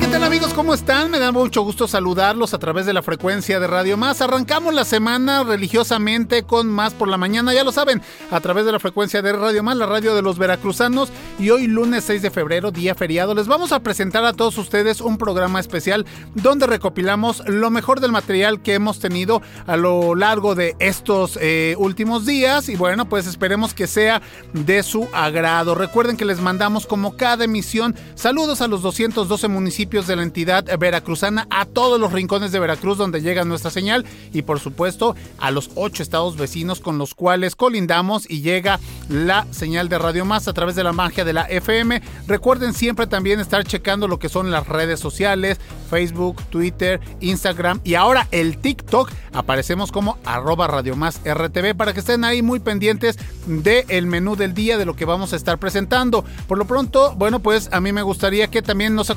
¿Qué tal amigos? ¿Cómo están? Me da mucho gusto saludarlos a través de la frecuencia de Radio Más. Arrancamos la semana religiosamente con Más por la mañana, ya lo saben, a través de la frecuencia de Radio Más, la radio de los veracruzanos. Y hoy lunes 6 de febrero, día feriado, les vamos a presentar a todos ustedes un programa especial donde recopilamos lo mejor del material que hemos tenido a lo largo de estos eh, últimos días. Y bueno, pues esperemos que sea de su agrado. Recuerden que les mandamos como cada emisión saludos a los 212 municipios de la entidad veracruzana, a todos los rincones de Veracruz donde llega nuestra señal y por supuesto a los ocho estados vecinos con los cuales colindamos y llega la señal de Radio Más a través de la magia de la FM. Recuerden siempre también estar checando lo que son las redes sociales, Facebook, Twitter, Instagram y ahora el TikTok. Aparecemos como arroba Radio Más RTV para que estén ahí muy pendientes del menú del día de lo que vamos a estar presentando. Por lo pronto, bueno, pues a mí me gustaría que también nos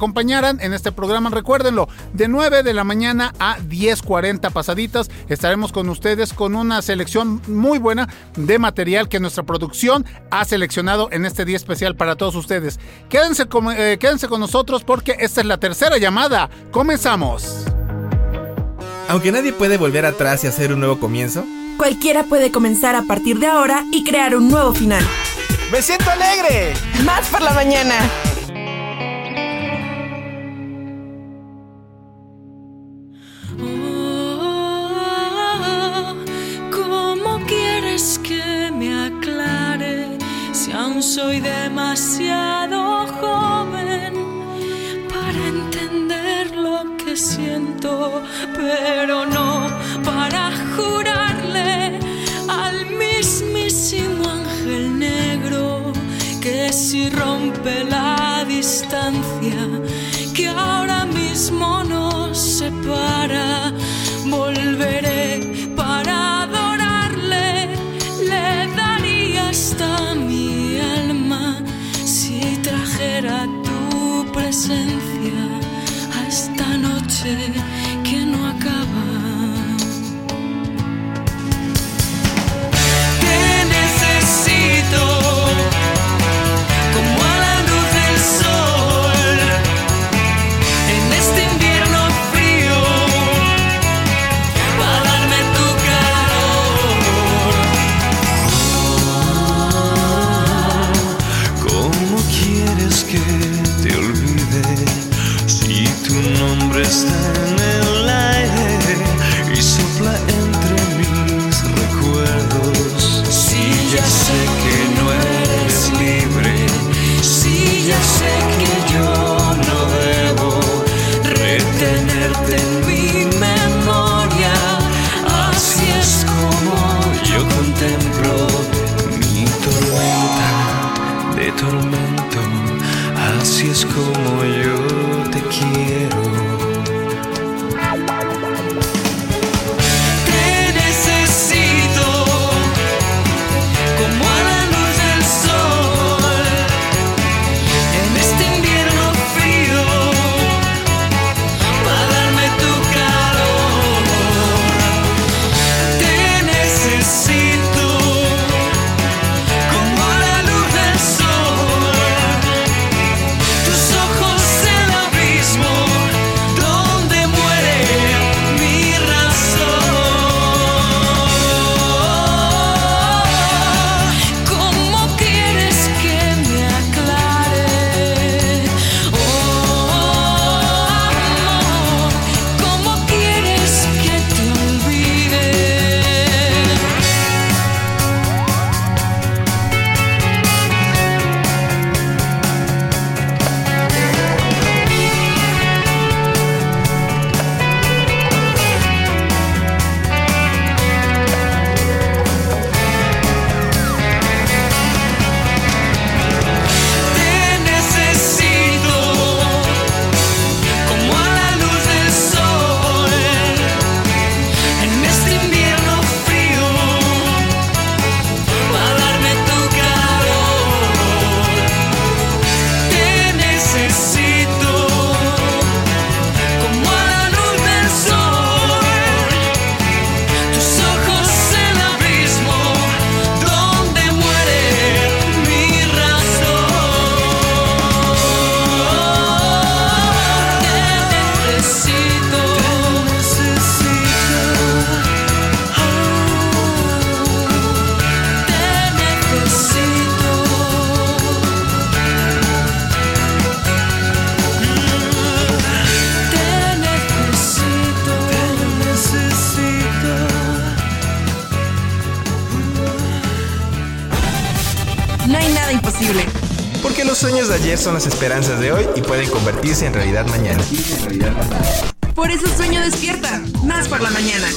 en este programa. Recuérdenlo, de 9 de la mañana a 10.40 pasaditas estaremos con ustedes con una selección muy buena de material que nuestra producción ha seleccionado en este día especial para todos ustedes. Quédense con, eh, quédense con nosotros porque esta es la tercera llamada. Comenzamos. Aunque nadie puede volver atrás y hacer un nuevo comienzo, Cualquiera puede comenzar a partir de ahora y crear un nuevo final. ¡me siento alegre! Más por la mañana. Aún soy demasiado joven para entender lo que siento, pero no para jurarle al mismísimo ángel negro que si rompe la distancia que ahora mismo nos separa, volveré para a esta noche que no acaba. De ayer son las esperanzas de hoy y pueden convertirse en realidad mañana. Por eso sueño despierta, más por la mañana.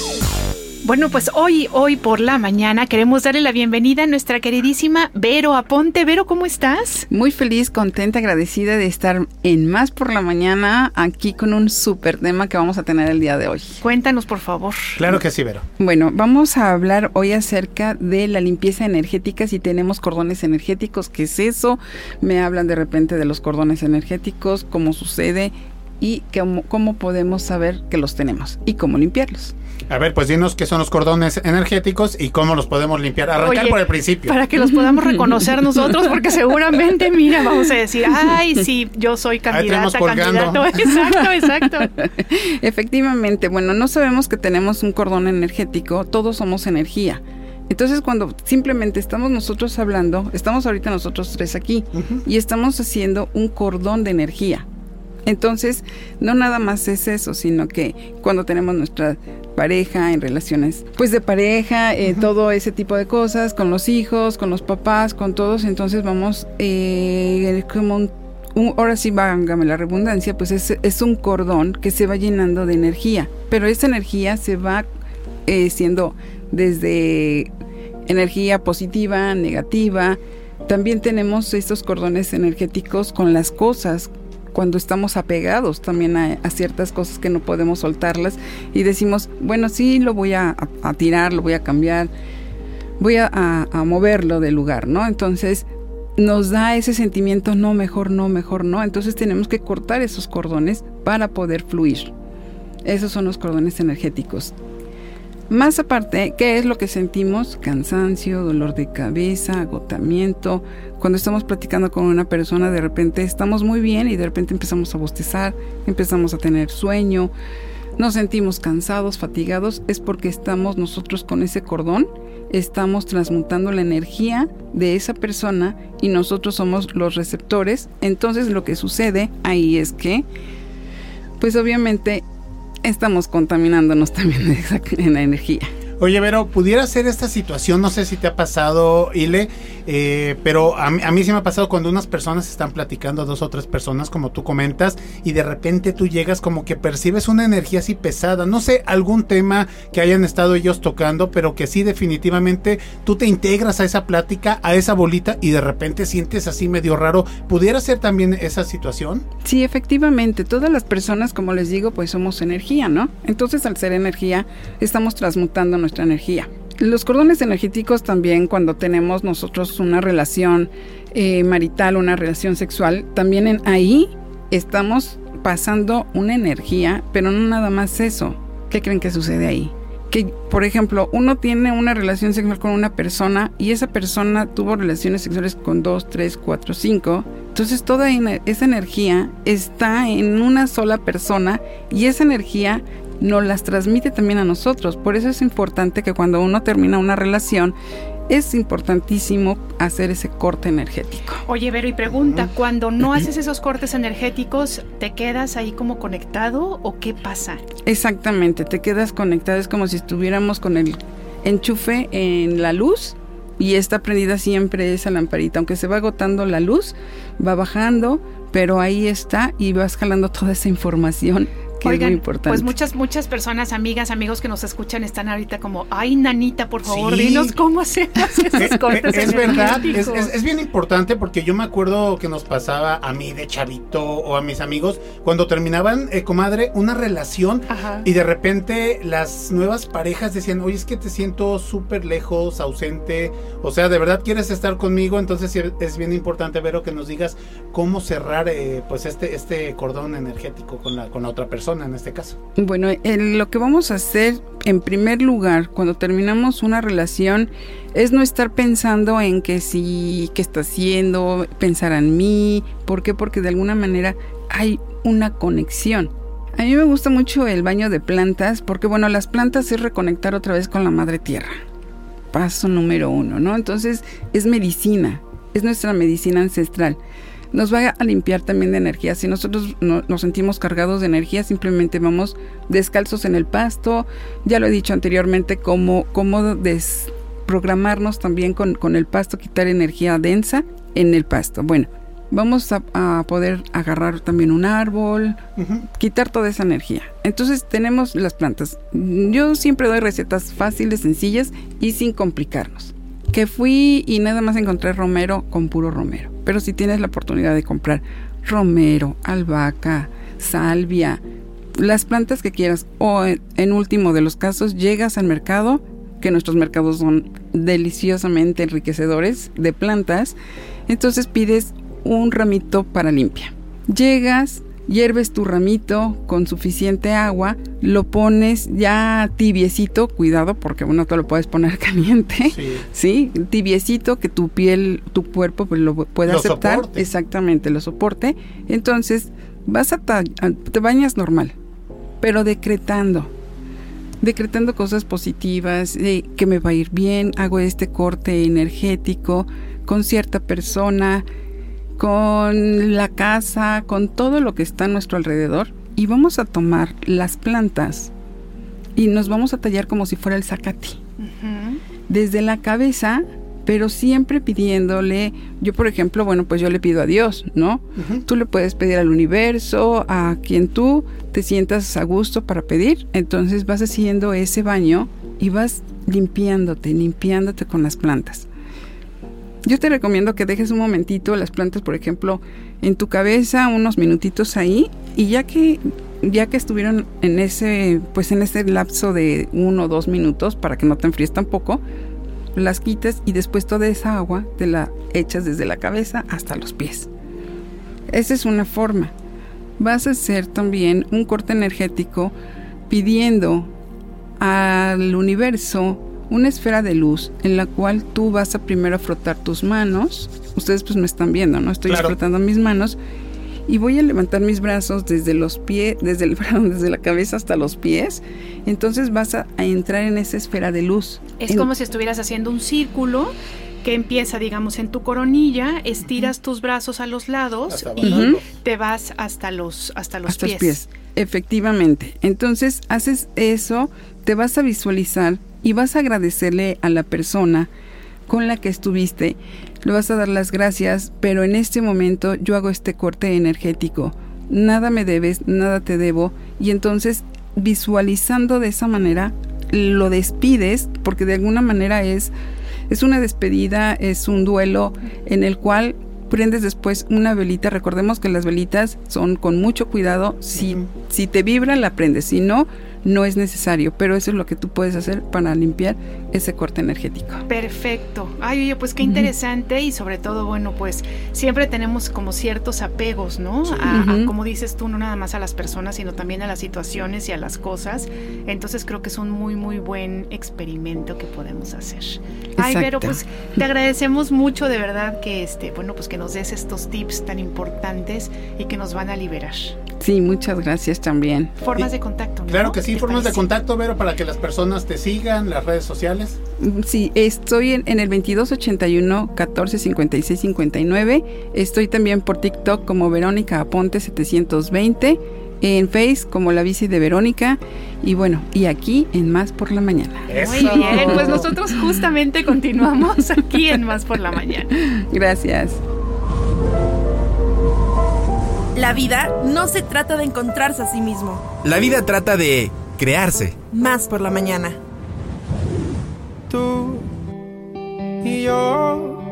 Bueno, pues hoy, hoy por la mañana queremos darle la bienvenida a nuestra queridísima Vero Aponte. Vero, ¿cómo estás? Muy feliz, contenta, agradecida de estar en Más por la Mañana aquí con un súper tema que vamos a tener el día de hoy. Cuéntanos, por favor. Claro que sí, Vero. Bueno, vamos a hablar hoy acerca de la limpieza energética, si tenemos cordones energéticos, ¿qué es eso? Me hablan de repente de los cordones energéticos, cómo sucede y cómo, cómo podemos saber que los tenemos y cómo limpiarlos. A ver, pues dinos qué son los cordones energéticos y cómo los podemos limpiar. Arrancar Oye, por el principio. Para que los podamos reconocer nosotros, porque seguramente, mira, vamos a decir, ay, sí, yo soy candidata, candidato. Exacto, exacto. Efectivamente, bueno, no sabemos que tenemos un cordón energético, todos somos energía. Entonces, cuando simplemente estamos nosotros hablando, estamos ahorita nosotros tres aquí y estamos haciendo un cordón de energía. Entonces, no nada más es eso, sino que cuando tenemos nuestra pareja, en relaciones, pues de pareja, eh, todo ese tipo de cosas, con los hijos, con los papás, con todos, entonces vamos eh, como un, un- ahora sí, vángame la redundancia, pues es, es un cordón que se va llenando de energía, pero esa energía se va eh, siendo desde energía positiva, negativa. También tenemos estos cordones energéticos con las cosas, cuando estamos apegados también a, ciertas cosas que no podemos soltarlas y decimos, bueno, sí, lo voy a, tirar, lo voy a cambiar, voy a- a moverlo del lugar, ¿no? Entonces nos da ese sentimiento, no, mejor no, mejor no. Entonces tenemos que cortar esos cordones para poder fluir. Esos son los cordones energéticos. Más aparte, ¿qué es lo que sentimos? Cansancio, dolor de cabeza, agotamiento. Cuando estamos platicando con una persona, de repente estamos muy bien y de repente empezamos a bostezar, empezamos a tener sueño, nos sentimos cansados, fatigados, es porque estamos nosotros con ese cordón, estamos transmutando la energía de esa persona y nosotros somos los receptores. Entonces lo que sucede ahí es que, pues obviamente estamos contaminándonos también en la energía. Oye, Vero, pudiera ser esta situación, no sé si te ha pasado, Ile, eh, pero a mí, a mí sí me ha pasado cuando unas personas están platicando, dos o tres personas, como tú comentas, y de repente tú llegas como que percibes una energía así pesada, no sé, algún tema que hayan estado ellos tocando, pero que sí definitivamente tú te integras a esa plática, a esa bolita, y de repente sientes así medio raro. ¿Pudiera ser también esa situación? Sí, efectivamente, todas las personas, como les digo, pues somos energía, ¿no? Entonces, al ser energía, estamos transmutando nuestra energía. Los cordones energéticos también, cuando tenemos nosotros una relación eh, marital, una relación sexual, también en ahí estamos pasando una energía, pero no nada más eso. ¿Qué creen que sucede ahí? Que, por ejemplo, uno tiene una relación sexual con una persona y esa persona tuvo relaciones sexuales con dos, tres, cuatro, cinco. Entonces toda esa energía está en una sola persona y esa energía nos las transmite también a nosotros. Por eso es importante que cuando uno termina una relación, es importantísimo hacer ese corte energético. Oye, Vero, y pregunta, cuando no haces esos cortes energéticos, ¿te quedas ahí como conectado o qué pasa? Exactamente, te quedas conectado, es como si estuviéramos con el enchufe en la luz y está prendida siempre esa lamparita, aunque se va agotando la luz, va bajando, pero ahí está y vas jalando toda esa información que es muy importante. pues muchas, muchas personas, amigas, amigos que nos escuchan están ahorita como, ay, nanita, por favor, Sí. dinos cómo hacemos esos cortes es verdad, es, energéticos". es- es bien importante porque yo me acuerdo que nos pasaba a mí de chavito o a mis amigos cuando terminaban, eh, comadre, una relación Ajá. y de repente las nuevas parejas decían, oye, es que te siento súper lejos, ausente, o sea, de verdad quieres estar conmigo, entonces es bien importante, Vero, que nos digas cómo cerrar eh, pues este, este cordón energético con la, con la otra persona en este caso. Bueno, el- lo que vamos a hacer en primer lugar cuando terminamos una relación es no estar pensando en que sí, qué está haciendo, pensar en mí. Porque de alguna manera hay una conexión. A mí me gusta mucho el baño de plantas porque, bueno, las plantas es reconectar otra vez con la madre tierra. Paso número uno, ¿no? Entonces es medicina, es nuestra medicina ancestral nos va a limpiar también de energía. Si nosotros no- nos sentimos cargados de energía, simplemente vamos descalzos en el pasto. Ya lo he dicho anteriormente, cómo, cómo desprogramarnos también con, con el pasto, quitar energía densa en el pasto. Bueno, vamos a, a poder agarrar también un árbol, quitar toda esa energía. Entonces tenemos las plantas. Yo siempre doy recetas fáciles, sencillas y sin complicarnos. Que fui y nada más encontré romero con puro romero. Pero si tienes la oportunidad de comprar romero, albahaca, salvia, las plantas que quieras, o en, último de los casos, llegas al mercado, que nuestros mercados son deliciosamente enriquecedores de plantas, entonces pides un ramito para limpia. Llegas, hierves tu ramito con suficiente agua, lo pones ya tibiecito, cuidado porque uno te lo puedes poner caliente, Sí. ¿sí? Tibiecito que tu piel, tu cuerpo pues, lo pueda aceptar, soporte. exactamente, lo soporte. Entonces, vas a, ta- a- te bañas normal, pero decretando decretando cosas positivas, de que me va a ir bien, hago este corte energético con cierta persona, con la casa, con todo lo que está a nuestro alrededor y vamos a tomar las plantas y nos vamos a tallar como si fuera el zacate. Desde la cabeza, pero siempre pidiéndole, yo por ejemplo, bueno, pues yo le pido a Dios, ¿no? Tú le puedes pedir al universo, a quien tú te sientas a gusto para pedir, entonces vas haciendo ese baño y vas limpiándote, limpiándote con las plantas. Yo te recomiendo que dejes un momentito las plantas, por ejemplo, en tu cabeza, unos minutitos ahí, y ya que ya que estuvieron en ese, pues en ese lapso de uno o dos minutos, para que no te enfríes tampoco, las quitas y después toda esa agua te la echas desde la cabeza hasta los pies. Esa es una forma. Vas a hacer también un corte energético pidiendo al universo una esfera de luz en la cual tú vas a primero frotar tus manos. Ustedes pues me están viendo, ¿no? Estoy Claro. frotando mis manos y voy a levantar mis brazos desde los pies, desde el desde la cabeza hasta los pies. Entonces vas a, a entrar en esa esfera de luz. Es En- como si estuvieras haciendo un círculo que empieza, digamos, en tu coronilla, estiras tus brazos a los lados Hasta y te vas hasta los, hasta los hasta pies. los pies. Efectivamente. Entonces haces eso, te vas a visualizar y vas a agradecerle a la persona con la que estuviste. Le vas a dar las gracias, pero en este momento yo hago este corte energético. Nada me debes, nada te debo. Y entonces visualizando de esa manera, lo despides, porque de alguna manera es, es una despedida, es un duelo en el cual prendes después una velita. Recordemos que las velitas son con mucho cuidado. Si, si te vibra, la prendes. Si no, no es necesario. Pero eso es lo que tú puedes hacer para limpiar ese corte energético. Perfecto. Ay, oye, pues qué interesante y sobre todo, bueno, pues siempre tenemos como ciertos apegos, ¿no? A- a, Ujú. como dices tú, no nada más a las personas, sino también a las situaciones y a las cosas. Entonces creo que es un muy, muy buen experimento que podemos hacer. Ay, Exacto. pero pues te agradecemos mucho de verdad que este, bueno, pues que nos des estos tips tan importantes y que nos van a liberar. Sí, muchas gracias también. Formas de contacto, ¿no? Claro que sí, ¿Te formas de parece? contacto, Vero, para que las personas te sigan, las redes sociales. Sí, estoy en, en el 2281 14 56 59. Estoy también por TikTok como Verónica Aponte 720. En Face como la bici de Verónica. Y bueno, y aquí en Más por la Mañana. Muy bien, pues nosotros justamente continuamos aquí en Más por la Mañana. Gracias. La vida no se trata de encontrarse a sí mismo. La vida trata de crearse. Más por la mañana. Tú y yo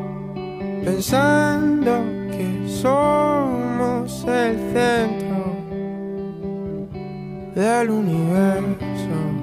pensando que somos el centro del universo.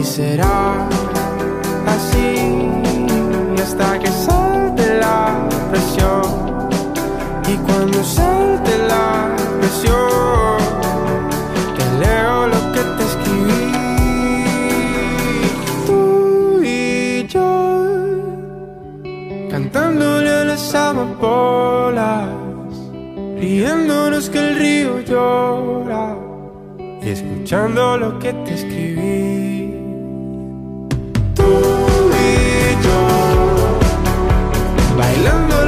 Y será así hasta que salte la presión. Y cuando salte la presión, te leo lo que te escribí. Tú y yo, cantándole a las amapolas, riéndonos que el río y escuchando lo que te escribí. Tú y yo, bailando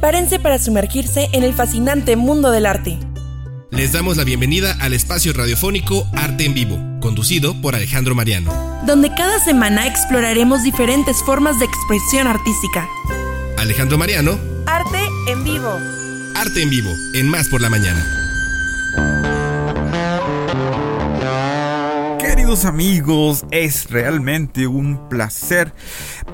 Prepárense para sumergirse en el fascinante mundo del arte. Les damos la bienvenida al espacio radiofónico Arte en Vivo, conducido por Alejandro Mariano. donde cada semana exploraremos diferentes formas de expresión artística. Alejandro Mariano, Arte en vivo. Arte en Vivo, en Más por la Mañana. Queridos amigos, es realmente un placer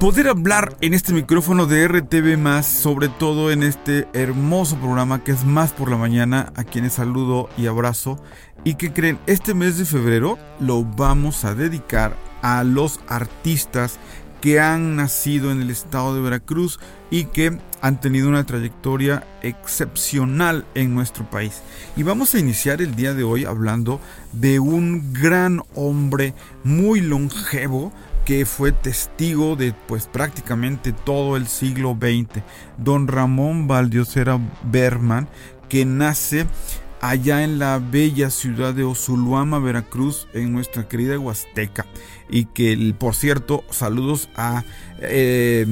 poder hablar en este micrófono de RTV más, sobre todo en este hermoso programa que es Más por la Mañana, a quienes saludo y abrazo. Y que creen, este mes de febrero lo vamos a dedicar a los artistas que han nacido en el estado de Veracruz y que han tenido una trayectoria excepcional en nuestro país. Y vamos a iniciar el día de hoy hablando de un gran hombre muy longevo que fue testigo de pues prácticamente todo el siglo XX, don Ramón Valdiosera Berman, que nace allá en la bella ciudad de Osuluama, Veracruz, en nuestra querida Huasteca. Y que, por cierto, saludos a, eh,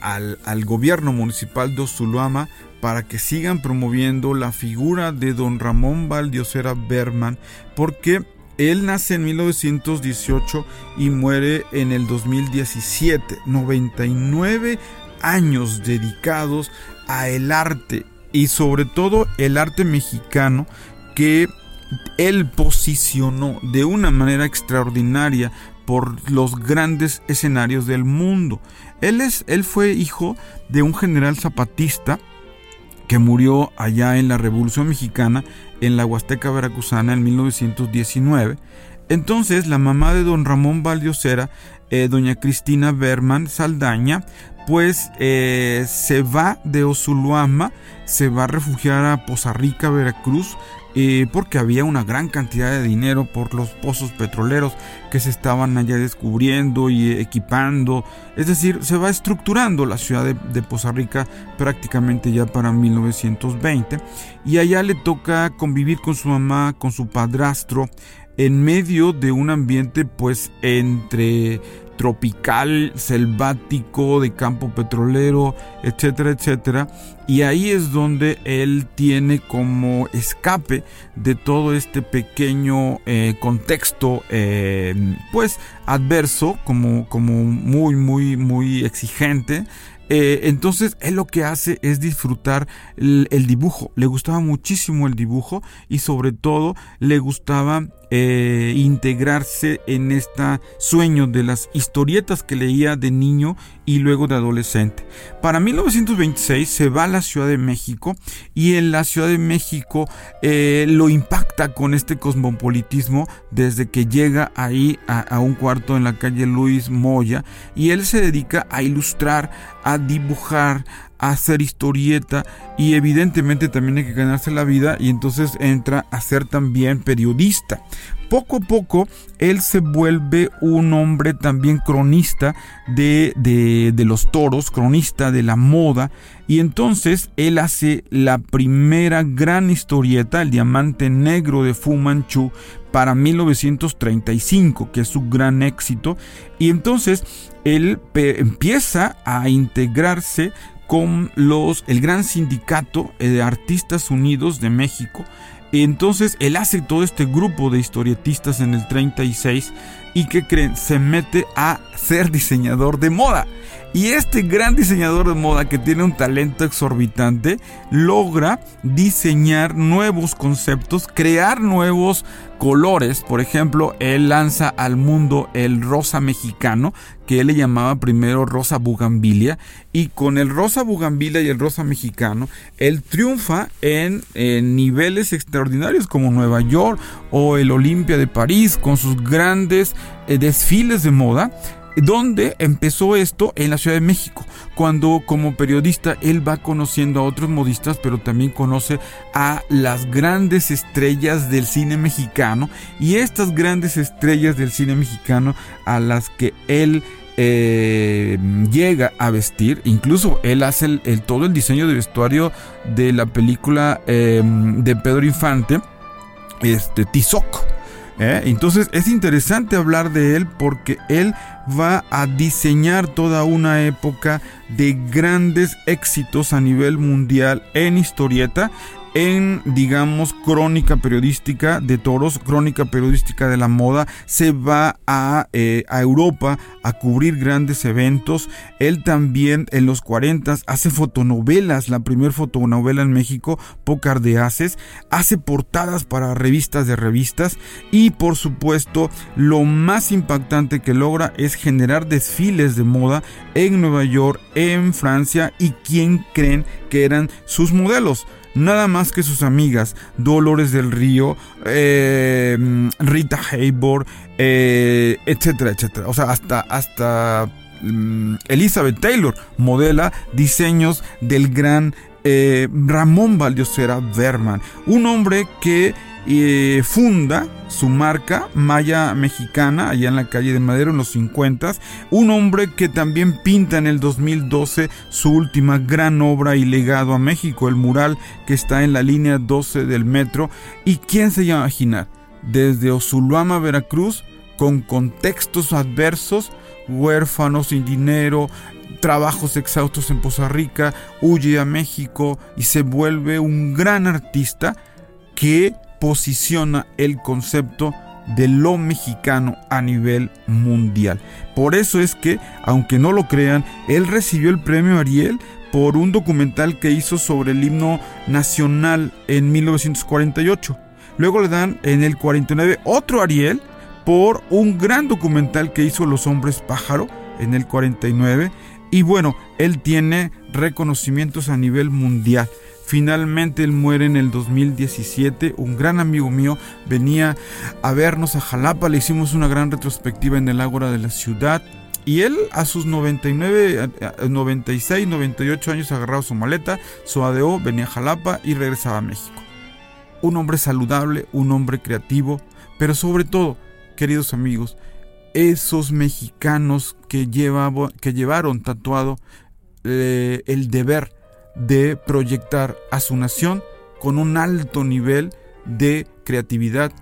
al, al gobierno municipal de Osuluama para que sigan promoviendo la figura de don Ramón Valdiosera Berman, porque él nace en 1918 y muere en el 2017. 99 años dedicados a el arte y sobre todo el arte mexicano que él posicionó de una manera extraordinaria por los grandes escenarios del mundo. Él, es, él fue hijo de un general zapatista que murió allá en la Revolución Mexicana en la Huasteca Veracruzana en 1919. Entonces la mamá de don Ramón Valdiosera, eh, doña Cristina Berman Saldaña, pues eh, se va de Osuluama, se va a refugiar a Poza Rica, Veracruz, eh, porque había una gran cantidad de dinero por los pozos petroleros que se estaban allá descubriendo y equipando. Es decir, se va estructurando la ciudad de, de Poza Rica prácticamente ya para 1920. Y allá le toca convivir con su mamá, con su padrastro, en medio de un ambiente pues entre tropical, selvático, de campo petrolero, etcétera, etcétera. Y ahí es donde él tiene como escape de todo este pequeño eh, contexto, eh, pues adverso, como, como muy, muy, muy exigente. Eh, entonces él lo que hace es disfrutar el, el dibujo. Le gustaba muchísimo el dibujo y sobre todo le gustaba eh, integrarse en este sueño de las historietas que leía de niño y luego de adolescente. Para 1926 se va a la Ciudad de México y en la Ciudad de México eh, lo impacta con este cosmopolitismo desde que llega ahí a, a un cuarto en la calle Luis Moya y él se dedica a ilustrar, a dibujar, a hacer historieta y evidentemente también hay que ganarse la vida y entonces entra a ser también periodista. Poco a poco él se vuelve un hombre también cronista de, de, de los toros, cronista de la moda y entonces él hace la primera gran historieta, el diamante negro de Fu Manchu, para 1935, que es su gran éxito. Y entonces él empieza a integrarse con los, el gran sindicato de Artistas Unidos de México. Entonces él hace todo este grupo de historietistas en el 36 y que creen, se mete a ser diseñador de moda. Y este gran diseñador de moda que tiene un talento exorbitante logra diseñar nuevos conceptos, crear nuevos colores. Por ejemplo, él lanza al mundo el rosa mexicano, que él le llamaba primero rosa bugambilia. Y con el rosa bugambilia y el rosa mexicano, él triunfa en, niveles extraordinarios como Nueva York o el Olimpia de París, con sus grandes eh, desfiles de moda ¿Dónde empezó esto? En la Ciudad de México, cuando como periodista él va conociendo a otros modistas, pero también conoce a las grandes estrellas del cine mexicano y estas grandes estrellas del cine mexicano a las que él eh, llega a vestir, incluso él hace el, todo el diseño de vestuario de la película eh, de Pedro Infante, este Tizoc. ¿Eh? Entonces es interesante hablar de él porque él va a diseñar toda una época de grandes éxitos a nivel mundial en historieta en, digamos, crónica periodística de toros, crónica periodística de la moda, se va a, eh, a Europa a cubrir grandes eventos. Él también en los 40 hace fotonovelas, la primera fotonovela en México, Pócar de Haces, hace portadas para revistas de revistas y por supuesto lo más impactante que logra es generar desfiles de moda en Nueva York, en Francia y quién creen que eran sus modelos nada más que sus amigas Dolores del Río, eh, Rita Hayworth, eh, etcétera, etcétera. O sea, hasta, hasta mm, Elizabeth Taylor modela diseños del gran eh, Ramón Valdiosera Berman, un hombre que y funda su marca Maya Mexicana allá en la calle de Madero en los 50. Un hombre que también pinta en el 2012 su última gran obra y legado a México, el mural que está en la línea 12 del metro. ¿Y quién se llama imaginar? Desde Osuluama, Veracruz, con contextos adversos, huérfanos sin dinero, trabajos exhaustos en Poza Rica, huye a México y se vuelve un gran artista que posiciona el concepto de lo mexicano a nivel mundial. Por eso es que, aunque no lo crean, él recibió el premio Ariel por un documental que hizo sobre el himno nacional en 1948. Luego le dan en el 49 otro Ariel por un gran documental que hizo Los Hombres Pájaro en el 49. Y bueno, él tiene reconocimientos a nivel mundial. Finalmente él muere en el 2017. Un gran amigo mío venía a vernos a Jalapa. Le hicimos una gran retrospectiva en el Ágora de la ciudad. Y él a sus 99, 96, 98 años agarraba su maleta, su ADO, venía a Jalapa y regresaba a México. Un hombre saludable, un hombre creativo, pero sobre todo, queridos amigos, esos mexicanos que, que llevaron tatuado eh, el deber de proyectar a su nación con un alto nivel de creatividad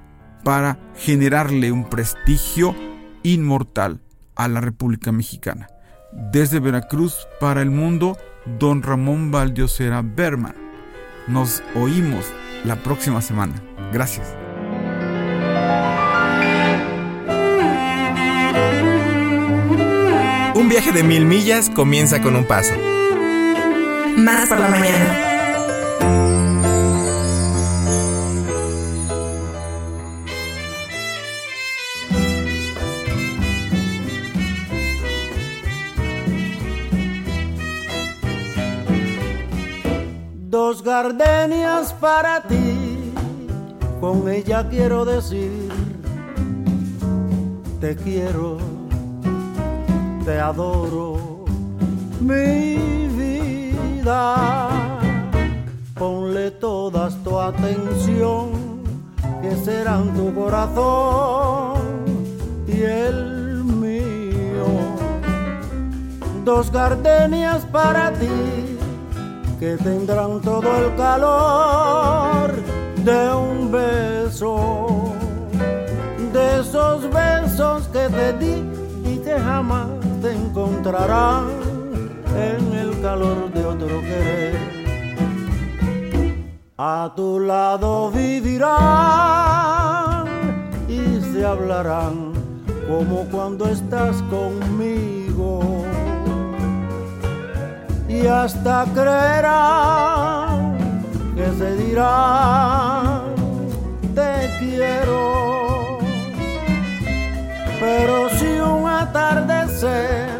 para generarle un prestigio inmortal a la República Mexicana. Desde Veracruz para el mundo, don Ramón Valdiosera Berman. Nos oímos la próxima semana. Gracias. Un viaje de mil millas comienza con un paso más por la mañana. Dos gardenias para ti, con ella quiero decir, te quiero, te adoro, mi Ponle todas tu atención, que serán tu corazón y el mío. Dos gardenias para ti que tendrán todo el calor de un beso, de esos besos que te di y que jamás te encontrarán en el calor de otro querer. A tu lado vivirán y se hablarán como cuando estás conmigo y hasta creerán que se dirán te quiero. Pero si un atardecer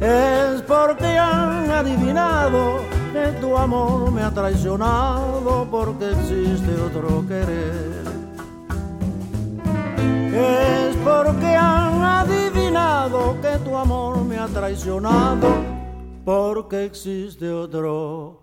es porque han adivinado que tu amor me ha traicionado porque existe otro querer. Es porque han adivinado que tu amor me ha traicionado porque existe otro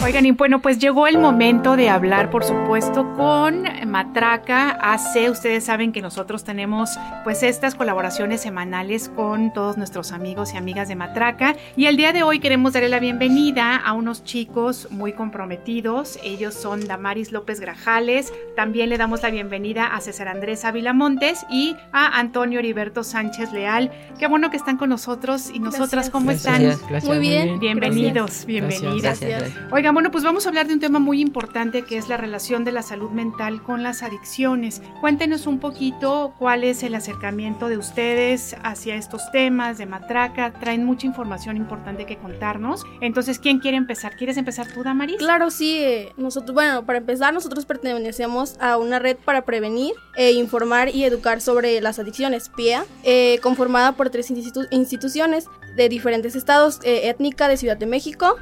Oigan, y bueno, pues llegó el momento de hablar, por supuesto, con Matraca AC. Ustedes saben que nosotros tenemos pues estas colaboraciones semanales con todos nuestros amigos y amigas de Matraca. Y el día de hoy queremos darle la bienvenida a unos chicos muy comprometidos. Ellos son Damaris López Grajales. También le damos la bienvenida a César Andrés Ávila Montes y a Antonio Heriberto Sánchez Leal. Qué bueno que están con nosotros y nosotras, ¿cómo están? muy bien. Bienvenidos, bienvenidas. Gracias. Oigan, bueno, pues vamos a hablar de un tema muy importante que es la relación de la salud mental con las adicciones. Cuéntenos un poquito cuál es el acercamiento de ustedes hacia estos temas de matraca. Traen mucha información importante que contarnos. Entonces, ¿quién quiere empezar? ¿Quieres empezar tú, Damaris? Claro, sí. eh, bueno, para empezar, nosotros pertenecemos a una red para prevenir, e informar y educar sobre las adicciones, PIA, eh, conformada por tres institu- instituciones de diferentes estados, eh, étnica de Ciudad de México,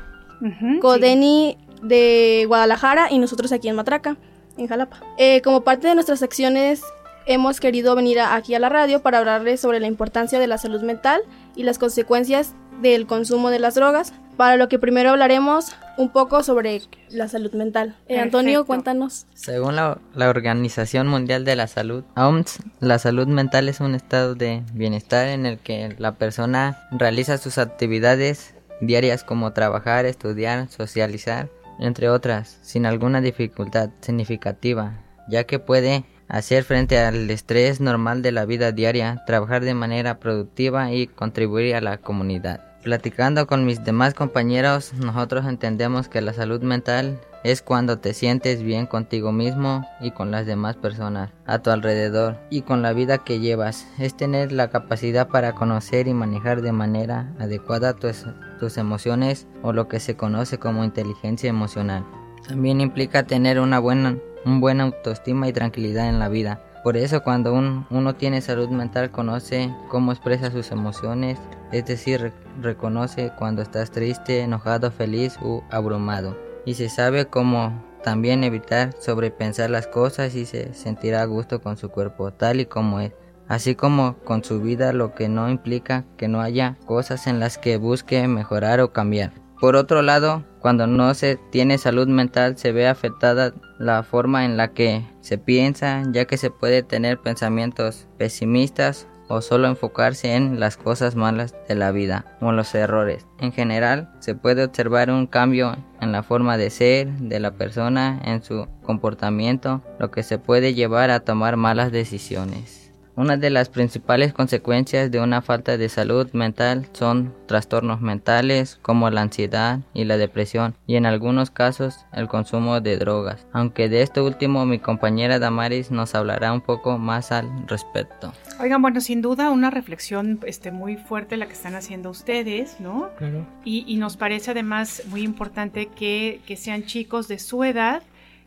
Codeni de Guadalajara y nosotros aquí en Matraca, en Jalapa. Eh, como parte de nuestras acciones, hemos querido venir a- aquí a la radio para hablarles sobre la importancia de la salud mental y las consecuencias del consumo de las drogas, para lo que primero hablaremos un poco sobre la salud mental. Eh, Antonio, cuéntanos. Según la, la Organización Mundial de la Salud, OMS, la salud mental es un estado de bienestar en el que la persona realiza sus actividades diarias como trabajar, estudiar, socializar, entre otras, sin alguna dificultad significativa, ya que puede hacer frente al estrés normal de la vida diaria, trabajar de manera productiva y contribuir a la comunidad. Platicando con mis demás compañeros, nosotros entendemos que la salud mental es cuando te sientes bien contigo mismo y con las demás personas a tu alrededor y con la vida que llevas. Es tener la capacidad para conocer y manejar de manera adecuada tus, tus emociones o lo que se conoce como inteligencia emocional. También implica tener una buena, un buena autoestima y tranquilidad en la vida. Por eso cuando un- uno tiene salud mental conoce cómo expresa sus emociones, es decir, re- reconoce cuando estás triste, enojado, feliz o abrumado. Y se sabe cómo también evitar sobrepensar las cosas y se sentirá a gusto con su cuerpo tal y como es. Así como con su vida lo que no implica que no haya cosas en las que busque mejorar o cambiar. Por otro lado, cuando no se tiene salud mental se ve afectada la forma en la que se piensa, ya que se puede tener pensamientos pesimistas o solo enfocarse en las cosas malas de la vida o los errores. En general, se puede observar un cambio en la forma de ser de la persona, en su comportamiento, lo que se puede llevar a tomar malas decisiones. Una de las principales consecuencias de una falta de salud mental son trastornos mentales como la ansiedad y la depresión y en algunos casos el consumo de drogas. Aunque de esto último mi compañera Damaris nos hablará un poco más al respecto. Oigan, bueno, sin duda una reflexión este, muy fuerte la que están haciendo ustedes, ¿no? Claro. Y, y nos parece además muy importante que, que sean chicos de su edad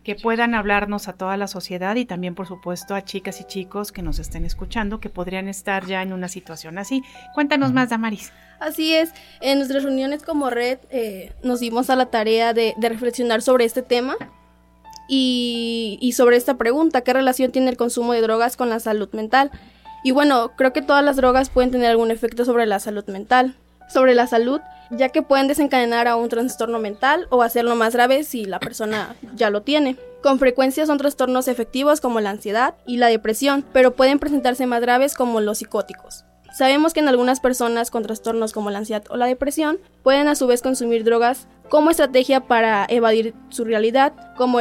que puedan hablarnos a toda la sociedad y también, por supuesto, a chicas y chicos que nos estén escuchando que podrían estar ya en una situación así. Cuéntanos más, Damaris. Así es, en nuestras reuniones como red eh, nos dimos a la tarea de, de reflexionar sobre este tema y, y sobre esta pregunta, ¿qué relación tiene el consumo de drogas con la salud mental? Y bueno, creo que todas las drogas pueden tener algún efecto sobre la salud mental, sobre la salud, ya que pueden desencadenar a un trastorno mental o hacerlo más grave si la persona ya lo tiene. Con frecuencia son trastornos efectivos como la ansiedad y la depresión, pero pueden presentarse más graves como los psicóticos. Sabemos que en algunas personas con trastornos como la ansiedad o la depresión pueden a su vez consumir drogas como estrategia para evadir su realidad, como,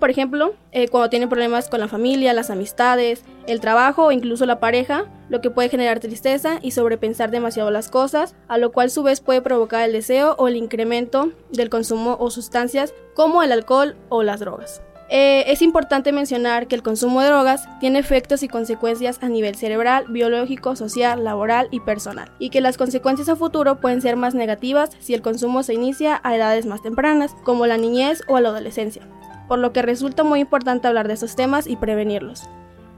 por ejemplo eh, cuando tienen problemas con la familia, las amistades, el trabajo o incluso la pareja, lo que puede generar tristeza y sobrepensar demasiado las cosas, a lo cual a su vez puede provocar el deseo o el incremento del consumo o sustancias como el alcohol o las drogas. Eh, es importante mencionar que el consumo de drogas tiene efectos y consecuencias a nivel cerebral, biológico, social, laboral y personal, y que las consecuencias a futuro pueden ser más negativas si el consumo se inicia a edades más tempranas, como la niñez o la adolescencia, por lo que resulta muy importante hablar de estos temas y prevenirlos.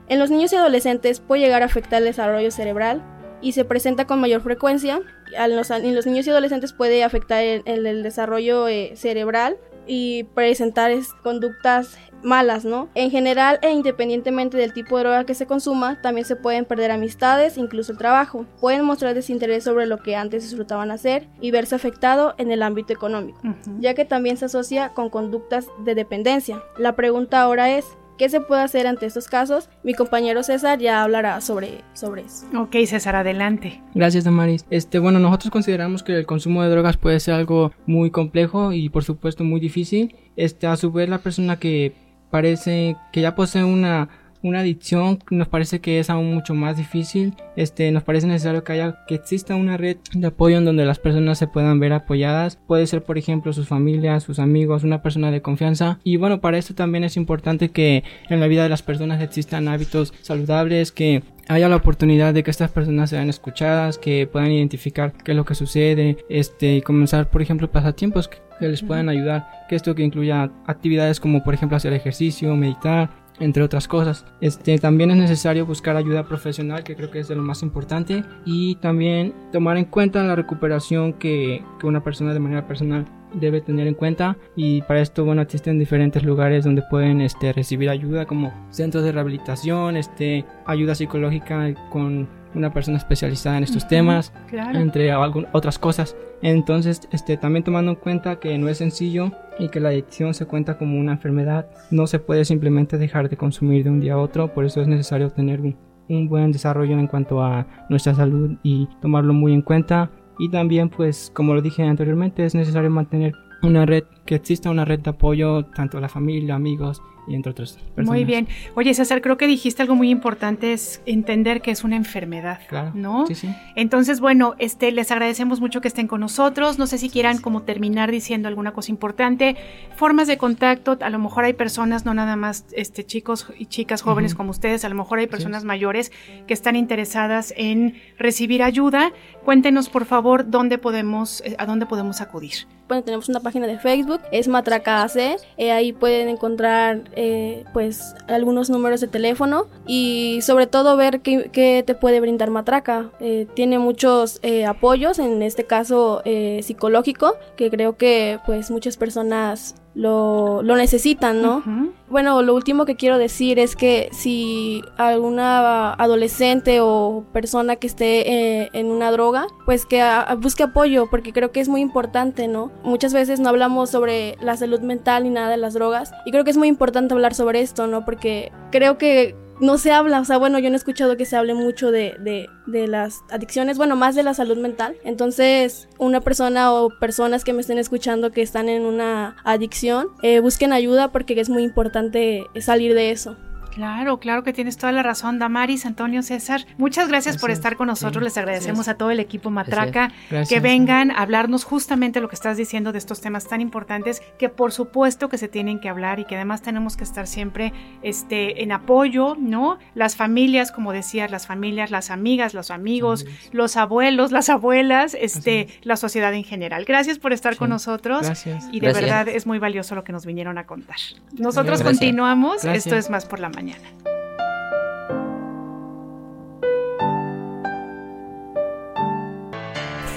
En los niños y adolescentes puede llegar a afectar el desarrollo cerebral y se presenta con mayor frecuencia. En los, niños y adolescentes puede afectar el desarrollo eh, cerebral y presentar es- conductas malas, ¿no? En general e independientemente del tipo de droga que se consuma, también se pueden perder amistades, incluso el trabajo. Pueden mostrar desinterés sobre lo que antes disfrutaban hacer y verse afectado en el ámbito económico, ya que también se asocia con conductas de dependencia. La pregunta ahora es, ¿qué se puede hacer ante estos casos? Mi compañero César ya hablará sobre, sobre eso. Ok, César, adelante. Gracias, Damaris. Este, bueno, nosotros consideramos que el consumo de drogas puede ser algo muy complejo y por supuesto muy difícil. Este, a su vez, la persona que parece que ya posee una una adicción nos parece que es aún mucho más difícil. Este, nos parece necesario que haya que exista una red de apoyo en donde las personas se puedan ver apoyadas. Puede ser, por ejemplo, sus familias, sus amigos, una persona de confianza. Y bueno, para esto también es importante que en la vida de las personas existan hábitos saludables, que haya la oportunidad de que estas personas sean escuchadas, que puedan identificar qué es lo que sucede, este, y comenzar, por ejemplo, pasatiempos que, que les puedan ayudar, que esto que incluya actividades como, por ejemplo, hacer ejercicio, meditar, entre otras cosas. Este, también es necesario buscar ayuda profesional, que creo que es de lo más importante, y también tomar en cuenta la recuperación que, que una persona de manera personal debe tener en cuenta y para esto bueno existen diferentes lugares donde pueden este, recibir ayuda como centros de rehabilitación este ayuda psicológica con una persona especializada en estos Ujú, temas claro. entre otras cosas. Entonces este también tomando en cuenta que no es sencillo y que la adicción se cuenta como una enfermedad no se puede simplemente dejar de consumir de un día a otro. Por eso es necesario tener un, un buen desarrollo en cuanto a nuestra salud y tomarlo muy en cuenta. Y también pues como lo dije anteriormente es necesario mantener una red que exista una red de apoyo tanto a la familia amigos y entre otras personas. Muy bien. Oye, César, creo que dijiste algo muy importante, es entender que es una enfermedad, Claro, ¿no? sí, sí. Entonces, bueno, este, les agradecemos mucho que estén con nosotros. No sé si quieran como terminar diciendo alguna cosa importante. Formas de contacto, a lo mejor hay personas, no nada más este, chicos y chicas jóvenes como ustedes, a lo mejor hay personas mayores que están interesadas en recibir ayuda. Cuéntenos, por favor, dónde podemos, eh, a dónde podemos acudir. Bueno, tenemos una página de Facebook, es Matraca AC. eh, ahí pueden encontrar eh, pues algunos números de teléfono y sobre todo ver qué, qué te puede brindar Matraca. Eh, tiene muchos eh, apoyos, en este caso psicológico, que creo que pues muchas personas lo, lo necesitan, ¿no? Bueno, lo último que quiero decir es que si alguna adolescente o persona que esté eh, en una droga, pues que a- busque apoyo, porque creo que es muy importante, ¿no? Muchas veces no hablamos sobre la salud mental ni nada de las drogas, y creo que es muy importante hablar sobre esto, ¿no? Porque creo que no se habla, o sea, bueno, yo no he escuchado que se hable mucho de, de, de las adicciones, bueno, más de la salud mental. Entonces, una persona o personas que me estén escuchando que están en una adicción, eh, busquen ayuda porque es muy importante salir de eso. Claro, claro que tienes toda la razón, Damaris, Antonio, César. Muchas gracias, por estar con nosotros. Les agradecemos a todo el equipo Matraca Gracias. Gracias. que vengan a hablarnos justamente lo que estás diciendo de estos temas tan importantes que por supuesto que se tienen que hablar y que además tenemos que estar siempre este, en apoyo, ¿no? Las familias, como decías, las familias, las amigas, los amigos, los abuelos, las abuelas, este, la sociedad en general. Gracias por estar con nosotros Gracias. y de verdad es muy valioso lo que nos vinieron a contar. Nosotros continuamos, esto es más por la mañana.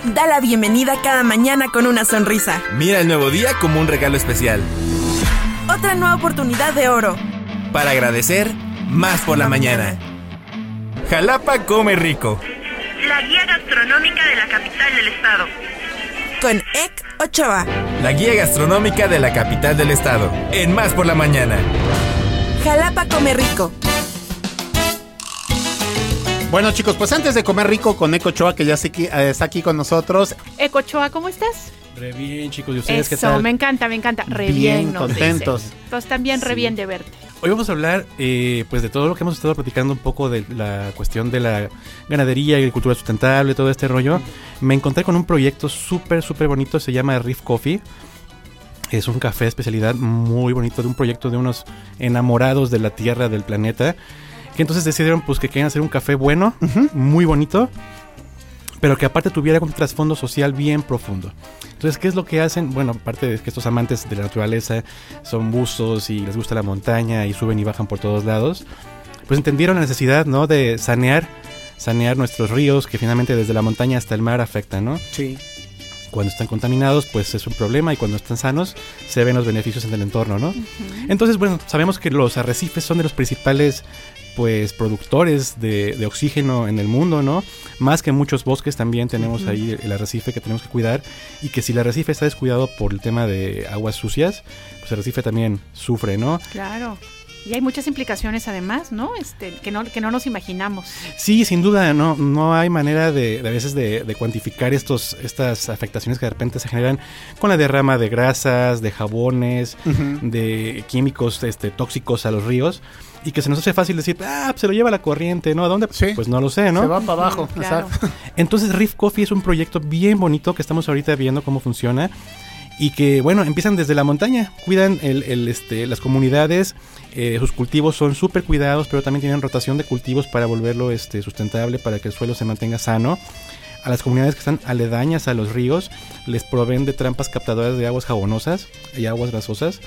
Da la bienvenida cada mañana con una sonrisa. Mira el nuevo día como un regalo especial. Otra nueva oportunidad de oro. Para agradecer, más por la mañana. Jalapa come rico. La guía gastronómica de la capital del estado. Con Ek Ochoa. La guía gastronómica de la capital del estado. En Más por la mañana. Jalapa come rico. Bueno, chicos, pues antes de comer rico con Eco Choa, que ya eh, está aquí con nosotros, Ecochoa, ¿cómo estás? Re bien, chicos. ¿Y ustedes qué Eso, tal? me encanta, me encanta. Re Bien, bien, nos contentos. dicen. Entonces también re Sí. bien de verte. Hoy vamos a hablar eh, pues de todo lo que hemos estado platicando un poco de la cuestión de la ganadería, agricultura sustentable, todo este rollo. Me encontré con un proyecto súper, súper bonito, se llama Reef Coffee. Es un café de especialidad muy bonito de un proyecto de unos enamorados de la tierra, del planeta. Que entonces decidieron pues que querían hacer un café bueno, muy bonito, pero que aparte tuviera un trasfondo social bien profundo. Entonces, ¿qué es lo que hacen? Bueno, aparte de que estos amantes de la naturaleza son buzos y les gusta la montaña y suben y bajan por todos lados, pues entendieron la necesidad, ¿no? De sanear, sanear nuestros ríos que finalmente desde la montaña hasta el mar afectan, ¿no? Sí. Cuando están contaminados, pues es un problema y cuando están sanos, se ven los beneficios en el entorno, ¿no? Entonces, bueno, sabemos que los arrecifes son de los principales pues productores de, de oxígeno en el mundo, ¿no? Más que muchos bosques también tenemos ahí el arrecife que tenemos que cuidar y que si el arrecife está descuidado por el tema de aguas sucias, pues el arrecife también sufre, ¿no? Claro. Y hay muchas implicaciones además, ¿no? Este, que no, que no nos imaginamos. Sí, sin duda, no, no hay manera de, de a veces de, de cuantificar estos, estas afectaciones que de repente se generan con la derrama de grasas, de jabones, de químicos este, tóxicos a los ríos. Y que se nos hace fácil decir, ah, pues se lo lleva la corriente, ¿no? ¿A dónde? Pues no lo sé, ¿no? Se va para abajo, claro. exacto. Entonces Reef Coffee es un proyecto bien bonito que estamos ahorita viendo cómo funciona y que bueno empiezan desde la montaña cuidan el, el, este, las comunidades eh, sus cultivos son súper cuidados pero también tienen rotación de cultivos para volverlo este, sustentable para que el suelo se mantenga sano a las comunidades que están aledañas a los ríos les proveen de trampas captadoras de aguas jabonosas y aguas grasosas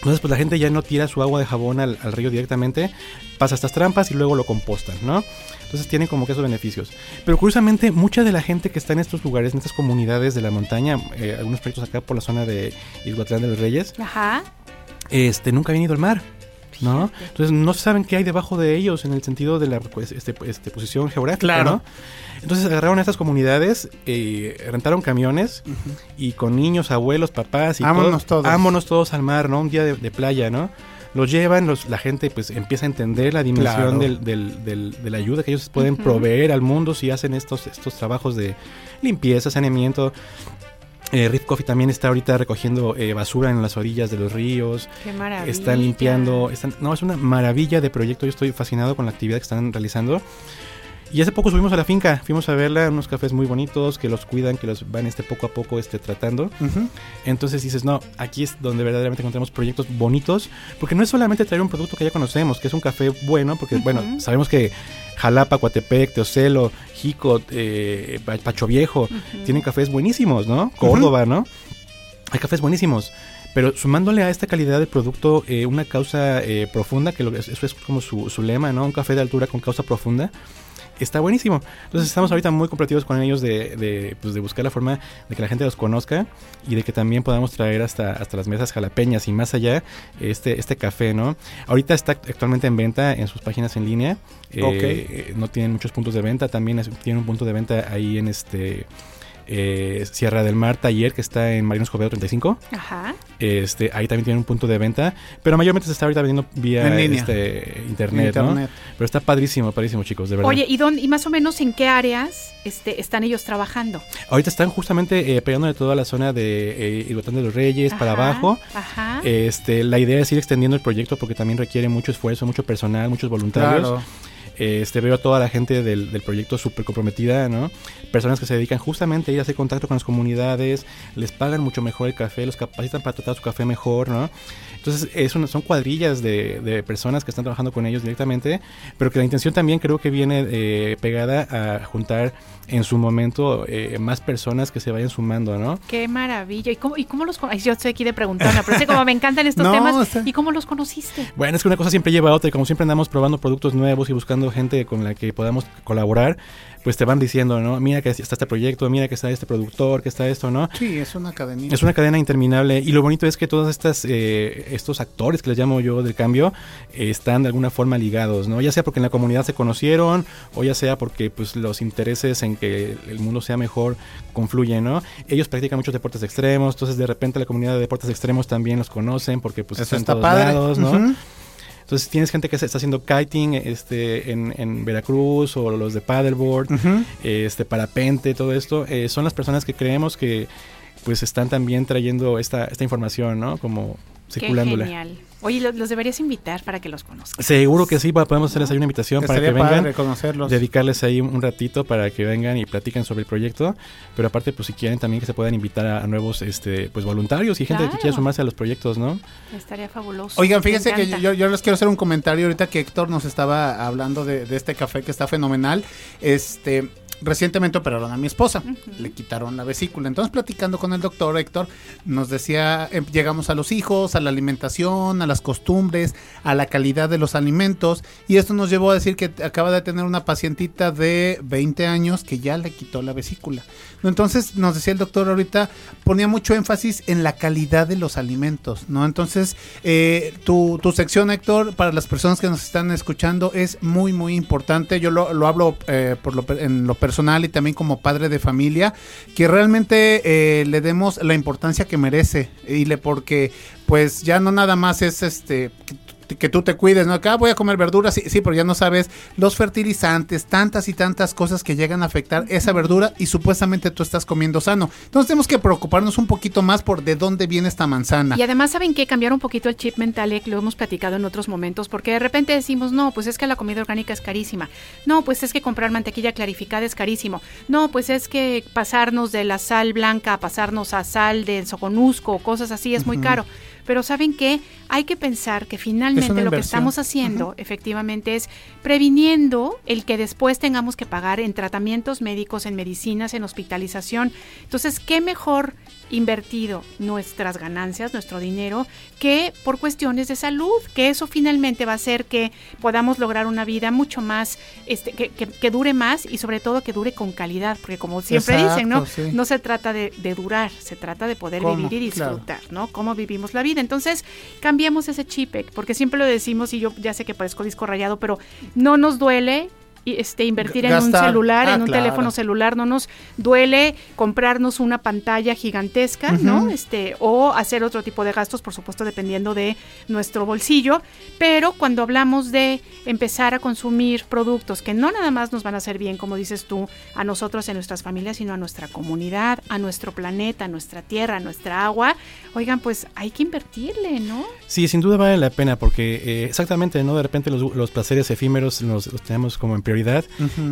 entonces, pues la gente ya no tira su agua de jabón al, al río directamente, pasa estas trampas y luego lo compostan, ¿no? Entonces tienen como que esos beneficios. Pero curiosamente, mucha de la gente que está en estos lugares, en estas comunidades de la montaña, eh, algunos proyectos acá por la zona de Izhuatlán de los Reyes, Ajá. este, nunca han ido al mar. ¿No? Entonces no saben qué hay debajo de ellos en el sentido de la pues, este, este, posición geográfica. Claro. ¿no? Entonces agarraron a estas comunidades, eh, rentaron camiones y con niños, abuelos, papás y Vámonos todos. Vámonos todos al mar, ¿no? Un día de, de playa, ¿no? Los llevan, los, la gente pues empieza a entender la Claro. dimensión del, del- del- de la ayuda que ellos pueden proveer al mundo si hacen estos, estos trabajos de limpieza, saneamiento. Eh, Riff Coffee también está ahorita recogiendo eh, basura en las orillas de los ríos. Qué maravilla. Están limpiando. Están, no, es una maravilla de proyecto. Yo estoy fascinado con la actividad que están realizando. Y hace poco subimos a la finca, fuimos a verla, unos cafés muy bonitos que los cuidan, que los van este poco a poco este tratando. Ujú. Entonces dices, no, aquí es donde verdaderamente encontramos proyectos bonitos, porque no es solamente traer un producto que ya conocemos, que es un café bueno, porque bueno, sabemos que Jalapa, Coatepec, Teocelo, Jico, eh, Pa- Pacho Viejo, tienen cafés buenísimos, ¿no? Córdoba, ¿no? Hay cafés buenísimos. Pero sumándole a esta calidad de producto eh, una causa eh, profunda, que lo- eso es como su, su lema, ¿no? Un café de altura con causa profunda. Está buenísimo. Entonces estamos ahorita muy comprometidos con ellos de, de, pues, de buscar la forma de que la gente los conozca y de que también podamos traer hasta, hasta las mesas jalapeñas y más allá este, este café, ¿no? Ahorita está actualmente en venta en sus páginas en línea. Eh, Ok. eh, no tienen muchos puntos de venta. También es- tienen un punto de venta ahí en este eh, Sierra del Mar Taller, que está en Marinos Joveo 35. Ajá. Este, ahí también tiene un punto de venta, pero mayormente se está ahorita vendiendo vía En línea. este, internet, Internet. ¿no? Pero está padrísimo, padrísimo, chicos, de verdad. Oye, ¿y, dónde, ¿y más o menos en qué áreas este, están ellos trabajando? Ahorita están justamente eh, pegándole toda la zona de eh, de los Reyes para abajo. Ajá. Este, la idea es ir extendiendo el proyecto porque también requiere mucho esfuerzo, mucho personal, muchos voluntarios. Claro. Este, veo a toda la gente del, del proyecto súper comprometida, ¿no? Personas que se dedican justamente a ir a hacer contacto con las comunidades, les pagan mucho mejor el café, los capacitan para tratar su café mejor, ¿no? Entonces, es una- son cuadrillas de, de personas que están trabajando con ellos directamente, pero que la intención también creo que viene eh, pegada a juntar en su momento eh, más personas que se vayan sumando, ¿no? Qué maravilla. ¿Y cómo, y cómo los Ay, Yo estoy aquí de preguntona, pero es que como me encantan estos No, temas. está- ¿Y cómo los conociste? Bueno, es que una cosa siempre lleva a otra y como siempre andamos probando productos nuevos y buscando gente con la que podamos colaborar, pues te van diciendo, ¿no? Mira que está este proyecto, mira que está este productor, que está esto, ¿no? Sí, es una cadenita. Es una cadena interminable y lo bonito es que todos estas, eh, estos actores que les llamo yo del cambio eh, están de alguna forma ligados, ¿no? Ya sea porque en la comunidad se conocieron o ya sea porque pues los intereses en que el mundo sea mejor confluyen, ¿no? Ellos practican muchos deportes extremos, entonces de repente la comunidad de deportes extremos también los conocen porque pues Eso están está todos padre. lados, ¿no? Ujú. Entonces tienes gente que se está haciendo kiting este, en, en Veracruz o los de paddleboard, este parapente, todo esto. eh, son las personas que creemos que pues están también trayendo esta, esta información, ¿no? Como circulándola. Qué genial. Oye, los, los deberías invitar para que los conozcan. Seguro que sí, podemos hacerles ahí una invitación para que vengan. padre conocerlos. Dedicarles ahí un ratito para que vengan y platiquen sobre el proyecto. Pero aparte, pues si quieren también que se puedan invitar a, a nuevos este, pues voluntarios y gente que quiera sumarse a los proyectos, ¿no? Estaría fabuloso. Oigan, fíjense que yo, yo les quiero hacer un comentario ahorita que Héctor nos estaba hablando de, de este café que está fenomenal. Este, recientemente operaron a mi esposa, le quitaron la vesícula. Entonces, platicando con el doctor Héctor, nos decía, em, llegamos a los hijos, a la alimentación, a las costumbres, a la calidad de los alimentos. Y esto nos llevó a decir que acaba de tener una pacientita de 20 años que ya le quitó la vesícula. Entonces, nos decía el doctor ahorita, ponía mucho énfasis en la calidad de los alimentos, ¿no? Entonces, eh, tu, tu sección, Héctor, para las personas que nos están escuchando, es muy, muy importante. Yo lo, lo hablo eh, por lo, en lo personal y también como padre de familia, que realmente eh, le demos la importancia que merece. Y le porque, pues, ya no nada más es este que, tú te cuides, ¿no? Acá voy a comer verduras, sí, sí, pero ya no sabes los fertilizantes, tantas y tantas cosas que llegan a afectar esa verdura y supuestamente tú estás comiendo sano. Entonces tenemos que preocuparnos un poquito más por de dónde viene esta manzana. Y además, ¿saben qué? Cambiar un poquito el chip mental, eh, que lo hemos platicado en otros momentos, porque de repente decimos, no, pues es que la comida orgánica es carísima. No, pues es que comprar mantequilla clarificada es carísimo. No, pues es que pasarnos de la sal blanca a pasarnos a sal de soconusco o cosas así es muy caro. Pero ¿saben qué? Hay que pensar que finalmente lo que estamos haciendo efectivamente es previniendo el que después tengamos que pagar en tratamientos médicos, en medicinas, en hospitalización. Entonces, ¿qué mejor invertido nuestras ganancias, nuestro dinero, que por cuestiones de salud? Que eso finalmente va a hacer que podamos lograr una vida mucho más, este, que, que- que dure más y sobre todo que dure con calidad, porque como siempre dicen, ¿no? Sí. No se trata de, de durar, se trata de poder ¿Cómo? vivir y Claro. disfrutar, ¿no? Cómo vivimos la vida. Entonces, cambiemos ese chip, porque siempre lo decimos y yo ya sé que parezco disco rayado, pero no nos duele este, invertir en un celular, Ah, en un claro. teléfono celular, no nos duele comprarnos una pantalla gigantesca, ¿no? Este, o hacer otro tipo de gastos, por supuesto, dependiendo de nuestro bolsillo. Pero cuando hablamos de empezar a consumir productos que no nada más nos van a hacer bien, como dices tú, a nosotros, en nuestras familias, sino a nuestra comunidad, a nuestro planeta, a nuestra tierra, a nuestra agua, oigan, pues hay que invertirle, ¿no? Sí, sin duda vale la pena porque eh, exactamente, ¿no? De repente los, los placeres efímeros los, los tenemos como en prioridad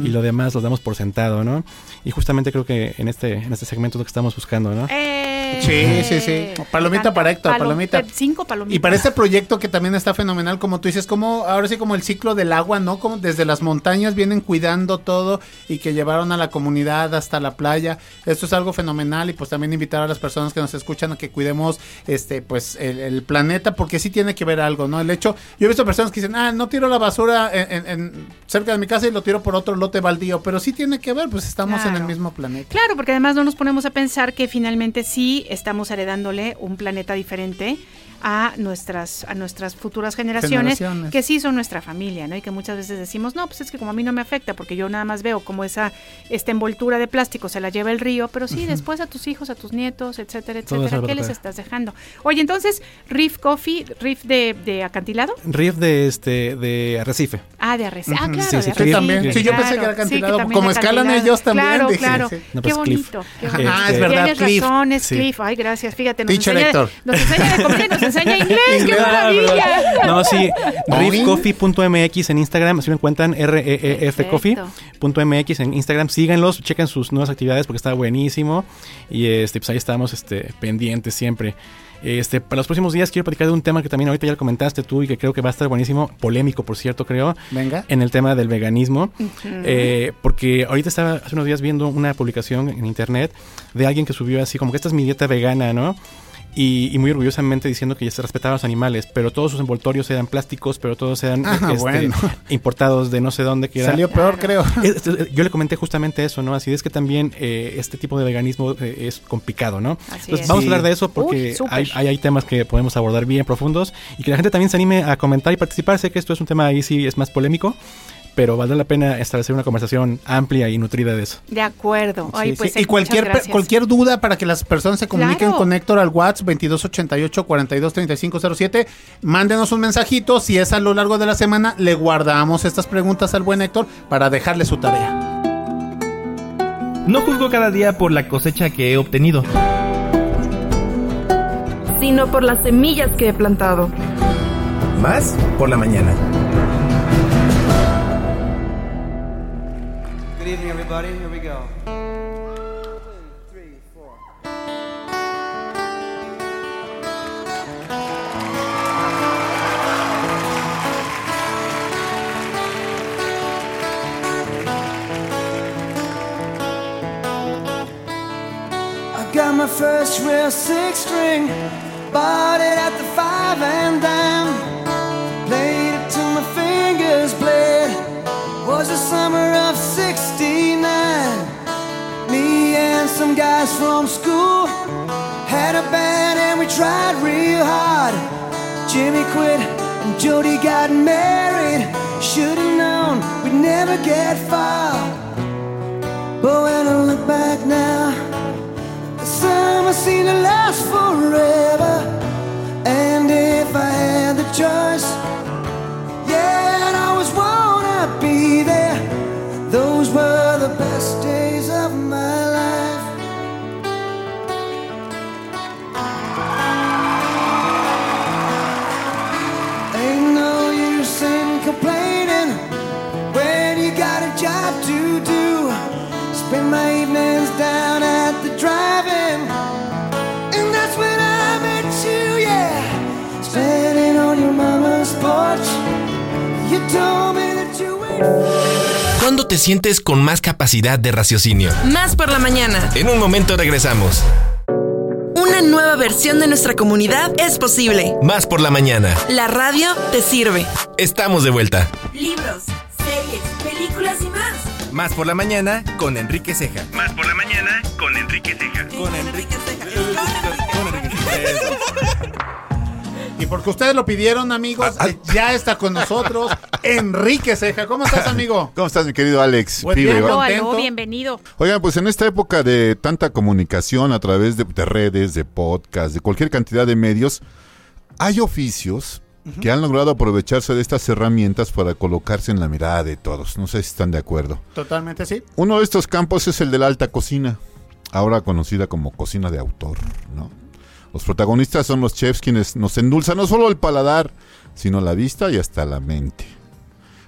y lo demás los damos por sentado, ¿no? Y justamente creo que en este, en este segmento es lo que estamos buscando, ¿no? Eh, Sí, sí, sí. Palomita para Héctor, Palo- palomita. Cinco palomitas. Y para este proyecto que también está fenomenal, como tú dices, como ahora sí como el ciclo del agua, ¿no? Como desde las montañas vienen cuidando todo y que llevaron a la comunidad hasta la playa. Esto es algo fenomenal y pues también invitar a las personas que nos escuchan a que cuidemos este pues el, el planeta porque sí tiene que ver algo, ¿no? El hecho, yo he visto personas que dicen, ah, no tiro la basura en, en- en- cerca de mi casa lo tiro por otro lote baldío, pero sí tiene que ver, pues estamos en el mismo planeta. Claro, porque además no nos ponemos a pensar que finalmente sí estamos heredándole un planeta diferente a nuestras a nuestras futuras generaciones, Generaciones. que sí son nuestra familia, ¿no? Y que muchas veces decimos, "No, pues es que como a mí no me afecta porque yo nada más veo como esa esta envoltura de plástico se la lleva el río, pero sí Ujú. después a tus hijos, a tus nietos, etcétera, etcétera, ¿qué les estás dejando? Oye, entonces, Riff Coffee, Riff de, de acantilado? Riff de este de Arrecife. Ah, de Arrecife. Ah, claro, Sí, de sí, Arrecife, también. Sí, yo pensé que era acantilado, también como de escalan acantilado. ellos también, Claro, dije, claro. sí. No, qué pues, Cliff. bonito. qué Ajá, bonito. ah, es verdad, Tienes Cliff. razón, es Sí. Cliff. Ay, gracias. Fíjate, nos Teacher enseña, Héctor. nos enseña de comer y nos enseña inglés. ¡Qué maravilla! No, sí, riffcoffee.mx en Instagram, si lo encuentran, R-E-E-F Perfecto. Coffee.mx en Instagram, síganlos, chequen sus nuevas actividades porque está buenísimo y este pues ahí estamos este pendientes siempre. Este, para los próximos días quiero platicar de un tema que también ahorita ya lo comentaste tú y que creo que va a estar buenísimo, polémico por cierto, creo, Venga. en el tema del veganismo. Eh, porque ahorita estaba hace unos días viendo una publicación en internet de alguien que subió así como que esta es mi dieta vegana, ¿no? Y, y muy orgullosamente diciendo que ya se respetaban los animales, pero todos sus envoltorios eran plásticos, pero todos eran Ah, este, bueno. importados de no sé dónde. Que era- Salió peor, creo. Yo le comenté justamente eso, ¿no? Así es que también eh, este tipo de veganismo eh, es complicado, ¿no? Así Entonces, es. vamos Sí. a hablar de eso porque Uy, hay, hay, hay temas que podemos abordar bien profundos y que la gente también se anime a comentar y participar. Sé que esto es un tema ahí sí es más polémico, pero valdrá la pena establecer una conversación amplia y nutrida de eso. De acuerdo. Ay, Sí, pues, sí. Y cualquier, cualquier duda para que las personas se comuniquen Claro. con Héctor al WhatsApp 2288 423507, mándenos un mensajito. Si es a lo largo de la semana, le guardamos estas preguntas al buen Héctor para dejarle su tarea. No juzgo cada día por la cosecha que he obtenido. sino por las semillas que he plantado. Más por la mañana. Good evening, everybody. Here we go. I got my first real six string, bought it at the five and dime. Played it till my fingers bled. Was the summer of '69. Me and some guys from school had a band and we tried real hard. Jimmy quit and Jody got married. Should've known we'd never get far. But when I look back now. The summer seemed to last forever. And if I had the choice, yeah, I'd always wanna be there. The best days of my life. Ain't no use in complaining when you got a job to do. Spend my evenings down at the drive-in, and that's when I met you, yeah. Standing on your mama's porch, you told me that you were. ¿Cuándo te sientes con más capacidad de raciocinio? Más por la mañana. En un momento regresamos. Una nueva versión de nuestra comunidad es posible. Más por la mañana. La radio te sirve. Estamos de vuelta. Libros, series, películas y más. Más por la mañana con Enrique Ceja. Más por la mañana con Enrique Ceja. Con Enrique Y porque ustedes lo pidieron, amigos. Ah, eh, Ya está con nosotros Enrique Ceja. ¿Cómo estás, amigo? ¿Cómo estás, mi querido Alex? Pibe. Aló, bienvenido. Oigan, pues en esta época de tanta comunicación a través de, de redes, de podcast, de cualquier cantidad de medios, hay oficios que han logrado aprovecharse de estas herramientas para colocarse en la mirada de todos. No sé si están de acuerdo. Totalmente sí. Uno de estos campos es el de la alta cocina, ahora conocida como cocina de autor, ¿no? Los protagonistas son los chefs quienes nos endulzan no solo el paladar, sino la vista y hasta la mente.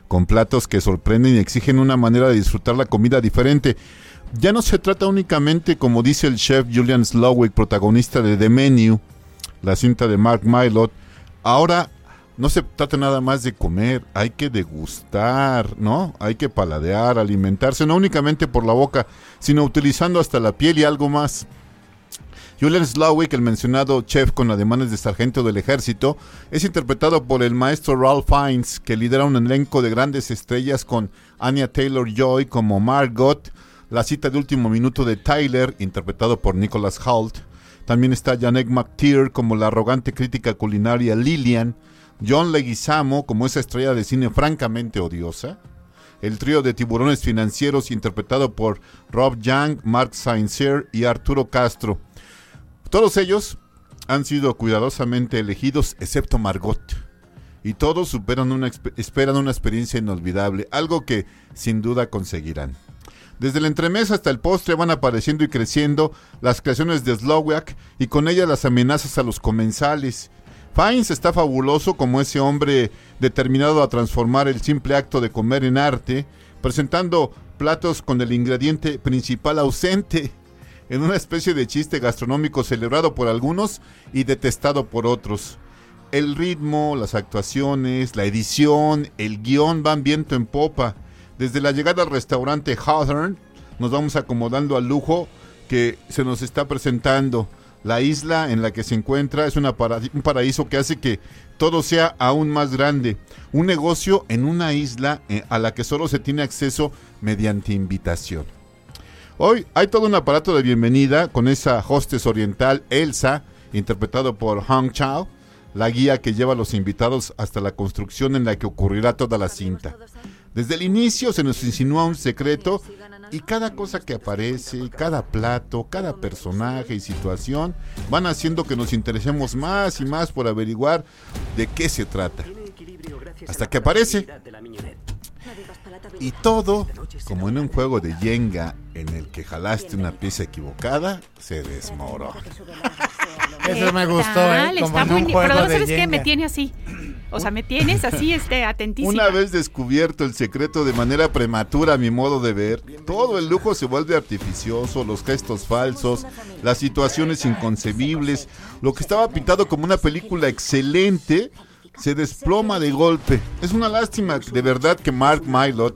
Con platos que sorprenden y exigen una manera de disfrutar la comida diferente. Ya no se trata únicamente, como dice el chef Julian Slowick, protagonista de The Menu, la cinta de Mark Mylod. Ahora no se trata nada más de comer, hay que degustar, ¿no? Hay que paladear, alimentarse, no únicamente por la boca, sino utilizando hasta la piel y algo más. Julian Slowick, el mencionado chef con ademanes de sargento del ejército, es interpretado por el maestro Ralph Fiennes, que lidera un elenco de grandes estrellas con Anya Taylor-Joy como Margot, la cita de último minuto de Tyler, interpretado por Nicholas Hoult. También está Janek McTeer como la arrogante crítica culinaria Lillian, John Leguizamo como esa estrella de cine francamente odiosa, el trío de tiburones financieros interpretado por Rob Young, Mark Saint-Cyr y Arturo Castro. Todos ellos han sido cuidadosamente elegidos, excepto Margot. Y todos superan una, esperan una experiencia inolvidable, algo que sin duda conseguirán. Desde el entremés hasta el postre van apareciendo y creciendo las creaciones de Slowiak y con ellas las amenazas a los comensales. Fiennes está fabuloso como ese hombre determinado a transformar el simple acto de comer en arte, presentando platos con el ingrediente principal ausente, en una especie de chiste gastronómico celebrado por algunos y detestado por otros. El ritmo, las actuaciones, la edición, el guion van viento en popa. Desde la llegada al restaurante Hawthorne nos vamos acomodando al lujo que se nos está presentando. La isla en la que se encuentra es una un paraíso que hace que todo sea aún más grande. Un negocio en una isla eh, a la que solo se tiene acceso mediante invitación. Hoy hay todo un aparato de bienvenida con esa hostess oriental Elsa, interpretado por Hong Chao, la guía que lleva a los invitados hasta la construcción en la que ocurrirá toda la cinta. Desde el inicio se nos insinúa un secreto y cada cosa que aparece, cada plato, cada personaje y situación van haciendo que nos interesemos más y más por averiguar de qué se trata. Hasta que aparece. Y todo, como en un juego de Jenga en el que jalaste una pieza equivocada, se desmorona. Eso me ¿Qué gustó? ¿eh? Como Está en un juego Pero no de sabes qué, me tiene así. O sea, me tienes así, este, atentísima. Una vez descubierto el secreto de manera prematura a mi modo de ver, todo el lujo se vuelve artificioso, los gestos falsos, las situaciones inconcebibles, lo que estaba pintado como una película excelente se desploma de golpe. Es una lástima de verdad que Mark Mylod,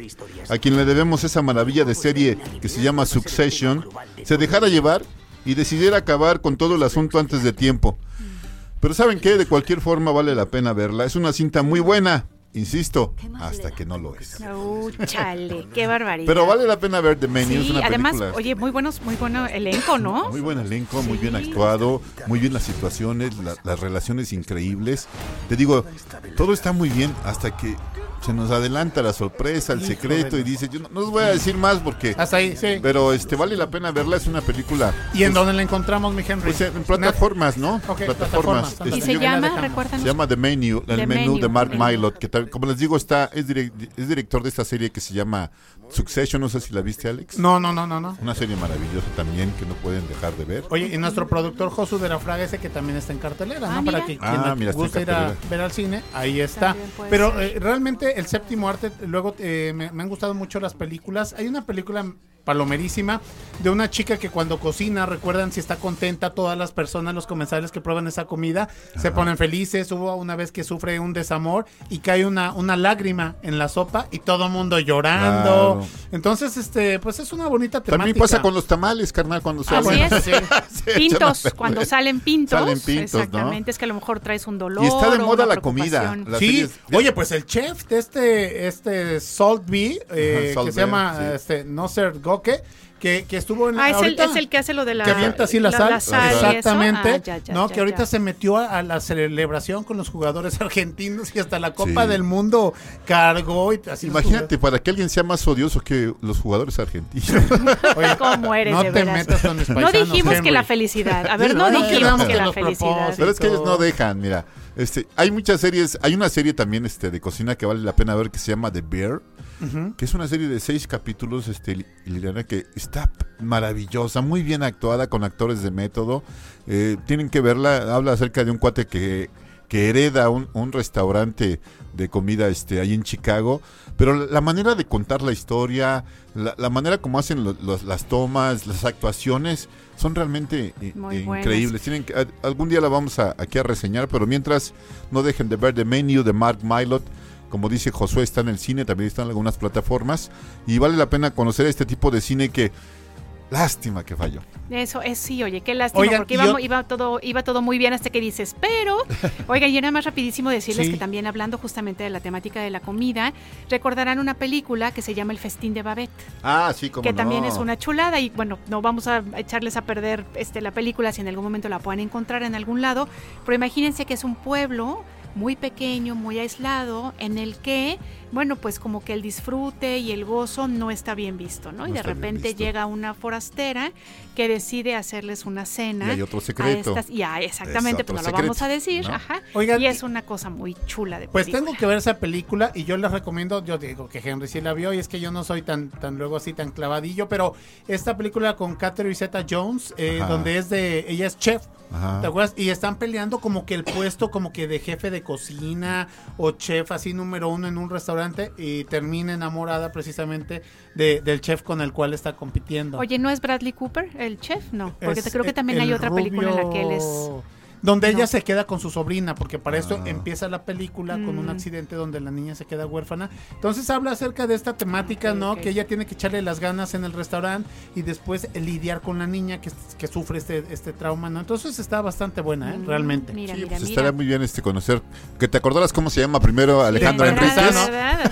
a quien le debemos esa maravilla de serie que se llama Succession, se dejara llevar y decidiera acabar con todo el asunto antes de tiempo. Pero ¿saben qué? De cualquier forma vale la pena verla. Es una cinta muy buena, insisto, hasta que no lo es. Uh, chale, qué barbaridad. Pero vale la pena ver The Menu, es Sí, una además, película. oye, muy buenos, muy bueno elenco, ¿no? Muy buen elenco, muy bien actuado, muy bien las situaciones, la- las relaciones increíbles. Te digo, todo está muy bien hasta que se nos adelanta la sorpresa, el secreto y dice, yo no, no os voy a decir más porque... Hasta ahí, sí. Pero este vale la pena verla, es una película... ¿Y en pues, dónde la encontramos, mi Henry? Pues en plataformas, ¿no? Plataformas. plataformas. ¿Y Este, se yo- llama, recuérdanos? Se llama The Menu, el The menú Menu, de Mark. Mylod, que tal- como les digo está es, direc- es director de esta serie que se llama Succession, no sé si la viste Alex. No, no, no, no, no. Una serie maravillosa también que no pueden dejar de ver. Oye, y nuestro productor Josu de la Fraga ese que también está en cartelera, Ah, ¿no? mira. Para que quien Ah, le mira, guste ir a ver al cine, ahí está. Pero eh, realmente el séptimo arte, luego eh, me, me han gustado mucho las películas. Hay una película palomerísima de una chica que cuando cocina, recuerdan si está contenta, todas las personas, los comensales que prueban esa comida, se ponen felices. Hubo una vez que sufre un desamor y cae una, una lágrima en la sopa y todo el mundo llorando. Claro. Entonces, este, pues es una bonita temática. También pasa con los tamales, carnal, cuando Así salen. Pintos, cuando salen pintos. Salen pintos, ¿no? Exactamente, es que a lo mejor traes un dolor. Y está de moda la comida. Sí, oye, pues el chef de este, este Salt Bee, eh, Ajá, Salt que se llama sí. este, Noser Que, que estuvo en Ah, es el, es el que hace lo de la que avienta así la, sal, y eso. exactamente, Ah, ya, ya, no, ya, que ahorita ya. se metió a, a la celebración con los jugadores argentinos y hasta la Copa Sí. del Mundo cargó y así Imagínate, para que alguien sea más odioso que los jugadores argentinos. Oye, ¿Cómo eres, no de te veras? metas con mis No dijimos que la felicidad. A ver, no no, dijimos que la felicidad. Pero es que ellos no dejan, mira. Este, hay muchas series, hay una serie también este, de cocina que vale la pena ver que se llama The Bear, que es una serie de seis capítulos, este, Li- Liliana, que está maravillosa, muy bien actuada, con actores de método. Eh, tienen que verla, habla acerca de un cuate que, que hereda un, un restaurante de comida este, ahí en Chicago, pero la, la manera de contar la historia, la, la manera como hacen lo- los- las tomas, las actuaciones, son realmente eh, eh, increíbles. Tienen que- a- algún día la vamos a, aquí a reseñar, pero mientras no dejen de ver The Menu de Mark Mylod. Como dice Josué, está en el cine, también está en algunas plataformas. Y vale la pena conocer este tipo de cine que, lástima que falló. Eso es sí, oye, qué lástima, Oigan, porque iba, yo- iba todo, iba todo muy bien hasta que dices, pero, oigan, y nada más rapidísimo decirles Sí. que también hablando justamente de la temática de la comida, recordarán una película que se llama El Festín de Babette. Ah, sí, como que también es una chulada y bueno, no vamos a echarles a perder este la película si en algún momento la pueden encontrar en algún lado, pero imagínense que es un pueblo muy pequeño, muy aislado, en el que, bueno, pues como que el disfrute y el gozo no está bien visto, ¿no? No y de repente llega una forastera que decide hacerles una cena. Y hay otro secreto. estas- ya, exactamente, Es pues no otro lo vamos a decir, ¿no? ajá. Oigan, y es una cosa muy chula de Pues película. tengo que ver esa película y yo les recomiendo, yo digo que Henry sí la vio y es que yo no soy tan, tan luego así tan clavadillo, pero esta película con Catherine Zeta Jones, eh, donde es de, ella es chef, Ajá. ¿te acuerdas? Y están peleando como que el puesto como que de jefe de cocina o chef así número uno en un restaurante y termina enamorada precisamente de- del chef con el cual está compitiendo. Oye, ¿no es Bradley Cooper el chef? No, porque Es creo que también el hay otra película en la que él es... Donde No. ella se queda con su sobrina, porque para esto Ah. empieza la película con un Mm. accidente donde la niña se queda huérfana. Entonces habla acerca de esta temática, ¿no? Que ella tiene que echarle las ganas en el restaurante y después lidiar con la niña que, que sufre este, este trauma, ¿no? Entonces está bastante buena, ¿eh? Mm, Realmente. Mira, Sí, mira, pues mira. estaría muy bien este conocer. Que te acordaras cómo se llama primero Alejandro. Enríquez. ¿no?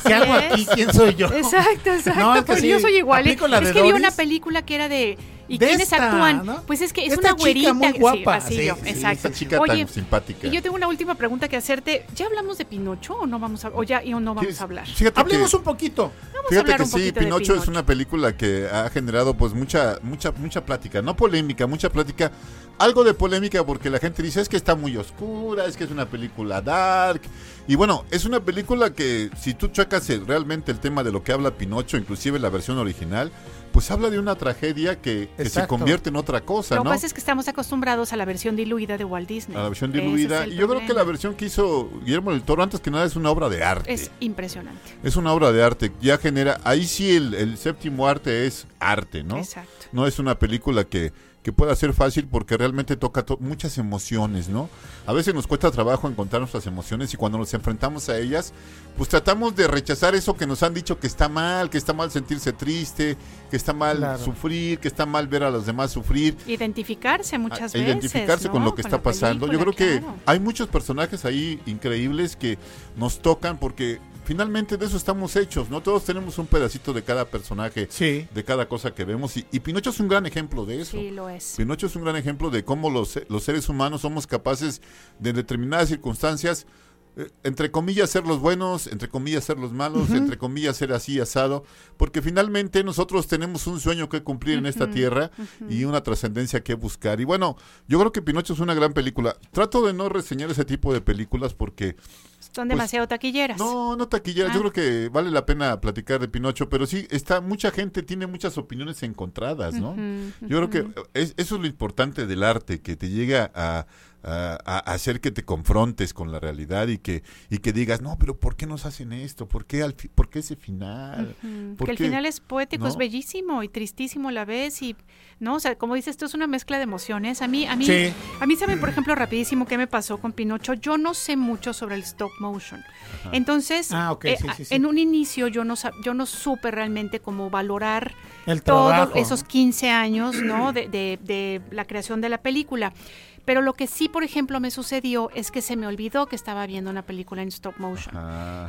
¿Qué hago aquí? ¿Quién soy yo? Exacto, exacto. No, es que pues sí, yo soy igual. ¿eh? Es de que vi una película que era de. ¿Y De quiénes esta, actúan? ¿no? Pues es que es Esta una chica güerita. muy sí, guapa, así sí, yo, sí, exacto. Esa chica Oye, tan simpática. y yo tengo una última pregunta que hacerte. ¿Ya hablamos de Pinocho o no vamos a, o ya y o no vamos a hablar? Fíjate Hablemos que- un poquito. Vamos a Fíjate hablar que un sí, Pinocho es una película que ha generado pues mucha, mucha, mucha plática, no polémica, mucha plática, algo de polémica porque la gente dice es que está muy oscura, es que es una película dark, y bueno, es una película que si tú checas realmente el tema de lo que habla Pinocho, inclusive la versión original, pues habla de una tragedia que, que se convierte en otra cosa, Lo que ¿no? pasa es que estamos acostumbrados a la versión diluida de Walt Disney. A la versión es diluida. Y yo creo que la versión que hizo Guillermo del Toro, antes que nada, es una obra de arte. Es impresionante. Es una obra de arte, ya genera, ahí sí el, el séptimo arte es arte, ¿no? Exacto. No es una película que, que pueda ser fácil porque realmente toca to- muchas emociones, ¿no? A veces nos cuesta trabajo encontrar nuestras emociones y cuando nos enfrentamos a ellas, pues tratamos de rechazar eso que nos han dicho que está mal, que está mal sentirse triste, que está mal Claro. sufrir, que está mal ver a los demás sufrir Identificarse muchas a veces. identificarse con lo que está pasando. Yo creo que claro. hay muchos personajes ahí increíbles que nos tocan porque finalmente de eso estamos hechos, ¿no? Todos tenemos un pedacito de cada personaje, Sí. de cada cosa que vemos y, y Pinocho es un gran ejemplo de eso. Sí, lo es. Pinocho es un gran ejemplo de cómo los, los seres humanos somos capaces de en determinadas circunstancias, entre comillas, ser los buenos, entre comillas, ser los malos, entre comillas, ser así asado, porque finalmente nosotros tenemos un sueño que cumplir en esta tierra y una trascendencia que buscar. Y bueno, yo creo que Pinocho es una gran película. Trato de no reseñar ese tipo de películas porque Son pues, demasiado taquilleras. no, no taquillera. Ah. Yo creo que vale la pena platicar de Pinocho, pero sí, está mucha gente tiene muchas opiniones encontradas, ¿no? Yo creo que es- eso es lo importante del arte, que te llega a, a- a hacer que te confrontes con la realidad y que y que digas, no, pero ¿por qué nos hacen esto? ¿Por qué, al fi- por qué ese final? ¿Por Que el final es poético, es ¿No? bellísimo y tristísimo a la vez y no, o sea, como dices, esto es una mezcla de emociones. A mí, a mí, Sí. a mí saben, por ejemplo, rapidísimo qué me pasó con Pinocho. Yo no sé mucho sobre el stop motion. Entonces, Ah, eh, sí, sí, sí. en un inicio yo no yo no supe realmente cómo valorar El todos esos 15 años, ¿no? De, de- de la creación de la película. Pero lo que sí, por ejemplo, me sucedió es que se me olvidó que estaba viendo una película en stop motion.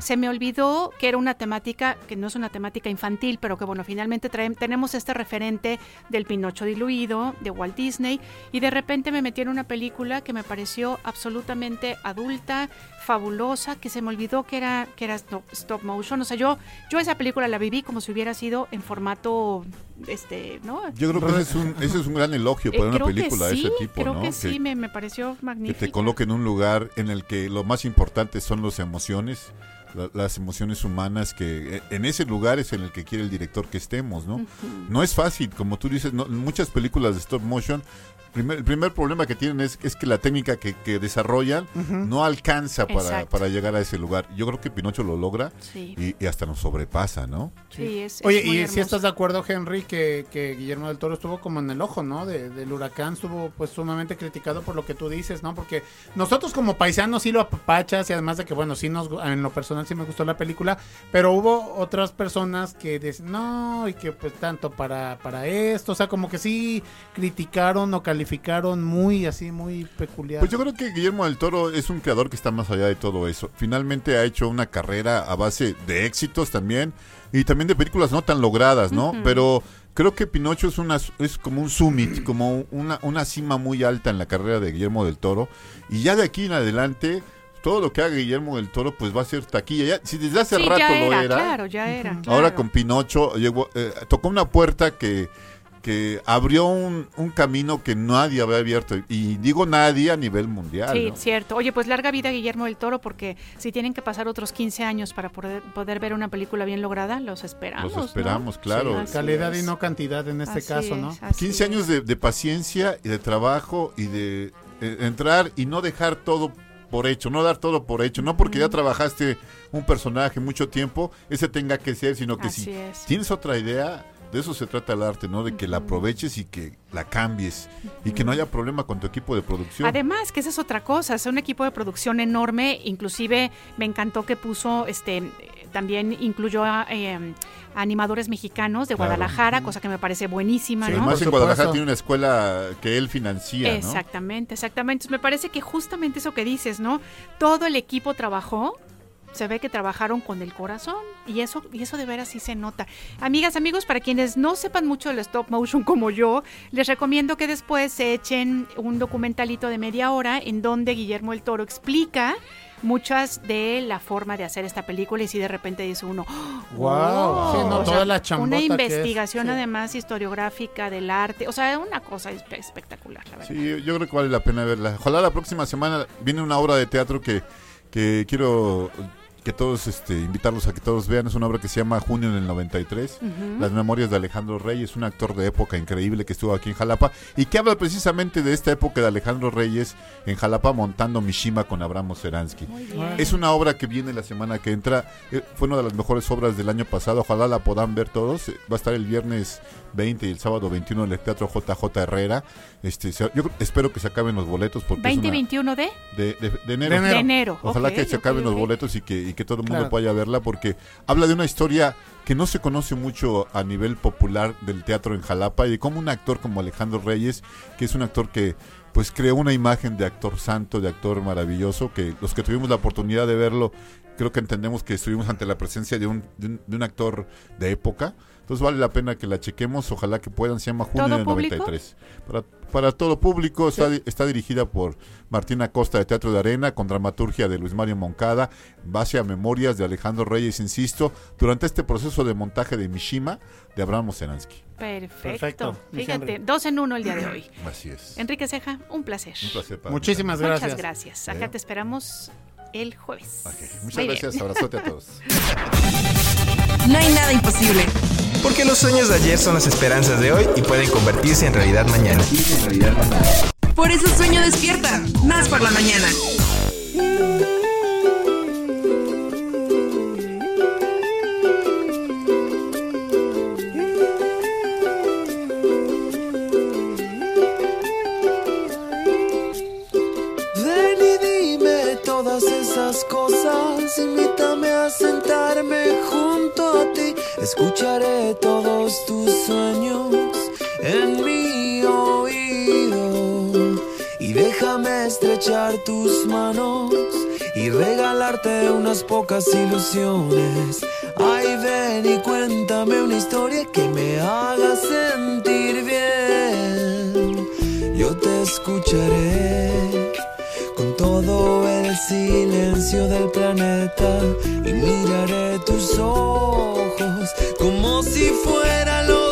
Se me olvidó que era una temática, que no es una temática infantil, pero que bueno, finalmente tenemos este referente del Pinocho diluido, de Walt Disney, y de repente me metí en una película que me pareció absolutamente adulta, fabulosa, que se me olvidó que era, que era stop, stop motion. O sea, yo, yo esa película la viví como si hubiera sido en formato, este, ¿no? Yo creo que ese es un, ese es un gran elogio Eh, para una que película de ese tipo, creo ¿no? que sí, me, me pareció que magnífico. te coloque en un lugar en el que lo más importante son las emociones, la- las emociones humanas, que eh, en ese lugar es en el que quiere el director que estemos, ¿no? No es fácil, como tú dices, no- muchas películas de stop motion, primer- el primer problema que tienen es, es que la técnica que, que desarrollan no alcanza para, llegar a ese lugar. Yo creo que Pinocho lo logra Sí. y, y hasta nos sobrepasa, ¿no? Sí, es, es Oye, muy y si estás de acuerdo, Henry, que, que Guillermo del Toro estuvo como en el ojo, ¿no? De- del huracán, estuvo pues sumamente criticado por lo que tú dices, ¿no? Porque nosotros como paisanos sí lo apapachas y además de que, bueno, sí nos, en lo personal sí me gustó la película, pero hubo otras personas que dicen, no, y que pues tanto para, para esto, o sea, como que sí criticaron o calificaron muy así, muy peculiar. Pues yo creo que Guillermo del Toro es un creador que está más allá de todo eso. Finalmente ha hecho una carrera a base de éxitos también y también de películas no tan logradas, ¿no? Pero creo que Pinocho es una es como un summit, como una, una cima muy alta en la carrera de Guillermo del Toro y ya de aquí en adelante todo lo que haga Guillermo del Toro pues va a ser taquilla. Ya, si desde hace Sí, rato ya lo era, claro, ya era. ahora claro. con Pinocho llegó, eh, tocó una puerta que, que abrió un, un camino que nadie había abierto. Y digo nadie a nivel mundial. Sí, ¿no? cierto. Oye, pues larga vida Guillermo del Toro, porque si tienen que pasar otros 15 años para poder, poder ver una película bien lograda, los esperamos. Los esperamos, ¿no? claro. Sí, Calidad es. y no cantidad en este Así caso, ¿no? es, así 15 años de, de paciencia y de trabajo y de eh, entrar y no dejar todo por hecho, no dar todo por hecho, no porque ya trabajaste un personaje mucho tiempo, ese tenga que ser, sino que Así si es. tienes otra idea, de eso se trata el arte, ¿no? De que la aproveches y que la cambies y que no haya problema con tu equipo de producción. Además, que esa es otra cosa, es un equipo de producción enorme, inclusive me encantó que puso, este, también incluyó a eh, animadores mexicanos de Claro. Guadalajara, cosa que me parece buenísima, ¿no? Además en Guadalajara tiene una escuela que él financia, ¿no? Exactamente, exactamente. Entonces, me parece que justamente eso que dices, ¿no? Todo el equipo trabajó, se ve que trabajaron con el corazón y eso y eso de veras sí se nota. Amigas, amigos, para quienes no sepan mucho del stop motion como yo, les recomiendo que después se echen un documentalito de media hora en donde Guillermo el Toro explica muchas de la forma de hacer esta película y si de repente dice uno, Guau, sí, no, toda sea, la chambota una que es, investigación sí. además historiográfica del arte, o sea, una cosa espe- espectacular, la verdad. Sí, yo creo que vale la pena verla. Ojalá la próxima semana viene una obra de teatro que, que quiero que todos este, invitarlos a que todos vean. Es una obra que se llama Junio en el 93. Ujú. Las memorias de Alejandro Reyes, un actor de época increíble que estuvo aquí en Jalapa y que habla precisamente de esta época de Alejandro Reyes en Jalapa montando Mishima con Abramo Seransky. Es una obra que viene la semana que entra. Eh, Fue una de las mejores obras del año pasado. Ojalá la puedan ver todos. Eh, Va a estar el viernes 20 y el sábado 21 en el Teatro JJ Herrera. Este, se- yo creo- espero que se acaben los boletos porque es una- 2021 de de, de- de enero. De enero, Ojalá ok, que se ok, acaben los ok. boletos y que, y que todo el mundo Claro. vaya a verla porque habla de una historia que no se conoce mucho a nivel popular del teatro en Jalapa y de cómo un actor como Alejandro Reyes, que es un actor que pues creó una imagen de actor santo, de actor maravilloso, que los que tuvimos la oportunidad de verlo, creo que entendemos que estuvimos ante la presencia de un, de un, de un actor de época. Entonces vale la pena que la chequemos, ojalá que puedan, se llama Junio ¿Todo del público? 93. Para, para todo público, está, está dirigida por Martina Costa de Teatro de Arena, con dramaturgia de Luis Mario Moncada, base a memorias de Alejandro Reyes, insisto, durante este proceso de montaje de Mishima de Abraham Seransky. Perfecto. Perfecto, Fíjate, dos en uno el día de hoy. Así es. Enrique Ceja, un placer. Un placer para mí Muchísimas también. Muchas gracias. gracias. Acá te esperamos el jueves. Muchas Muy gracias, bien. abrazote a todos. No hay nada imposible. Porque los sueños de ayer son las esperanzas de hoy y pueden convertirse en realidad mañana. Por eso sueño despierta. Más por la mañana. Escucharé todos tus sueños en mi oído y Déjame estrechar tus manos y regalarte unas pocas ilusiones. Ay, ven y cuéntame una historia que me haga sentir bien. Yo te escucharé con todo el silencio del planeta y miraré tus ojos como si fueran los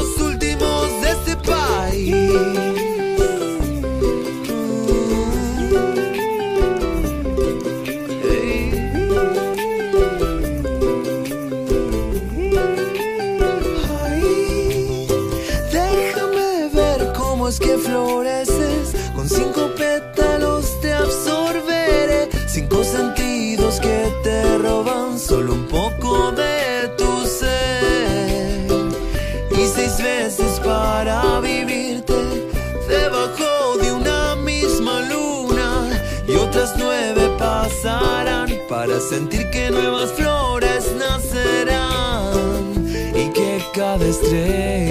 sentir que nuevas flores nacerán. Y que cada estrella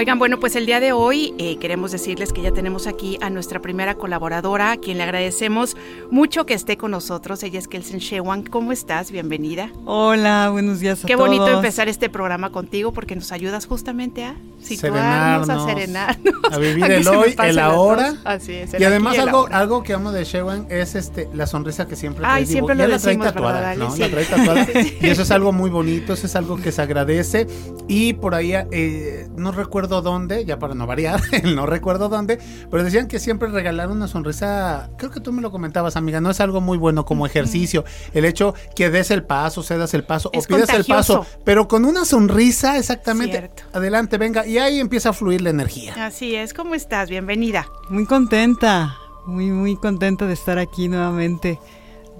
Oigan, bueno, pues el día de hoy eh, queremos decirles que ya tenemos aquí a nuestra primera colaboradora, a quien le agradecemos mucho que esté con nosotros. Ella es Kelsen Shewan. ¿Cómo estás? Bienvenida. Hola, buenos días a Qué todos. bonito empezar este programa contigo porque nos ayudas justamente a situarnos, a Serenarnos, serenarnos. A vivir el hoy, el ahora. Así es. el Y además algo, algo que amo de Shewan es este la sonrisa que siempre Ay, trae. siempre Digo, lo ya la trae decimos, tatuada. ¿no? Sí. La trae tatuada. Sí. Y eso es algo muy bonito, eso es algo que se agradece. Y por ahí, eh, no recuerdo dónde, ya para no variar, no recuerdo dónde, pero decían que siempre regalar una sonrisa, creo que tú me lo comentabas, amiga, no es algo muy bueno como ejercicio. El hecho que des el paso, cedas el paso Es o pidas el paso, contagioso. pero con una sonrisa, exactamente. Cierto. Adelante, venga, y ahí empieza a fluir la energía. Así es. ¿Cómo estás? Bienvenida. Muy contenta, muy, muy contenta de estar aquí nuevamente,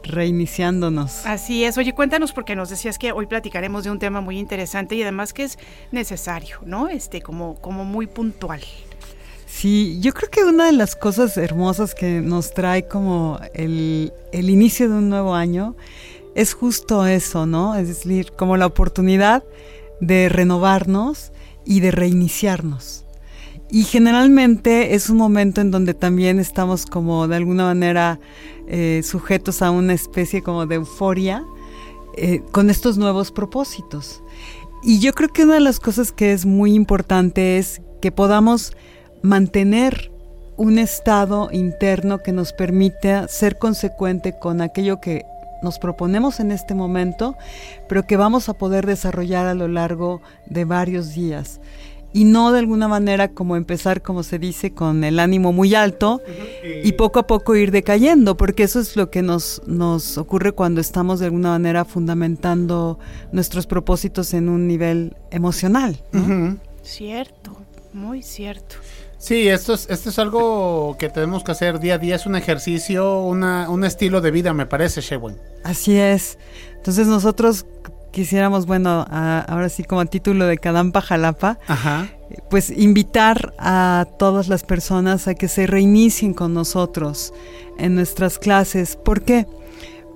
reiniciándonos. Así es. Oye, cuéntanos porque nos decías que hoy platicaremos de un tema muy interesante y además que es necesario, ¿no? Este, como, como muy puntual. Sí, yo creo que una de las cosas hermosas que nos trae como el, el inicio de un nuevo año es justo eso, ¿no? Es decir, como la oportunidad de renovarnos y de reiniciarnos. Y generalmente es un momento en donde también estamos como de alguna manera eh, sujetos a una especie como de euforia eh, con estos nuevos propósitos. Y yo creo que una de las cosas que es muy importante es que podamos mantener un estado interno que nos permita ser consecuente con aquello que nos proponemos en este momento, pero que vamos a poder desarrollar a lo largo de varios días. Y no de alguna manera como empezar, como se dice, con el ánimo muy alto y poco a poco ir decayendo, porque eso es lo que nos, nos ocurre cuando estamos de alguna manera fundamentando nuestros propósitos en un nivel emocional. Cierto, muy cierto. Sí, esto es, esto es algo que tenemos que hacer día a día, es un ejercicio, una, un estilo de vida, me parece, Shewan. Así es. Entonces nosotros quisiéramos, bueno, a- ahora sí como a título de Cadampa Jalapa, Ajá. pues invitar a todas las personas a que se reinicien con nosotros en nuestras clases. ¿Por qué?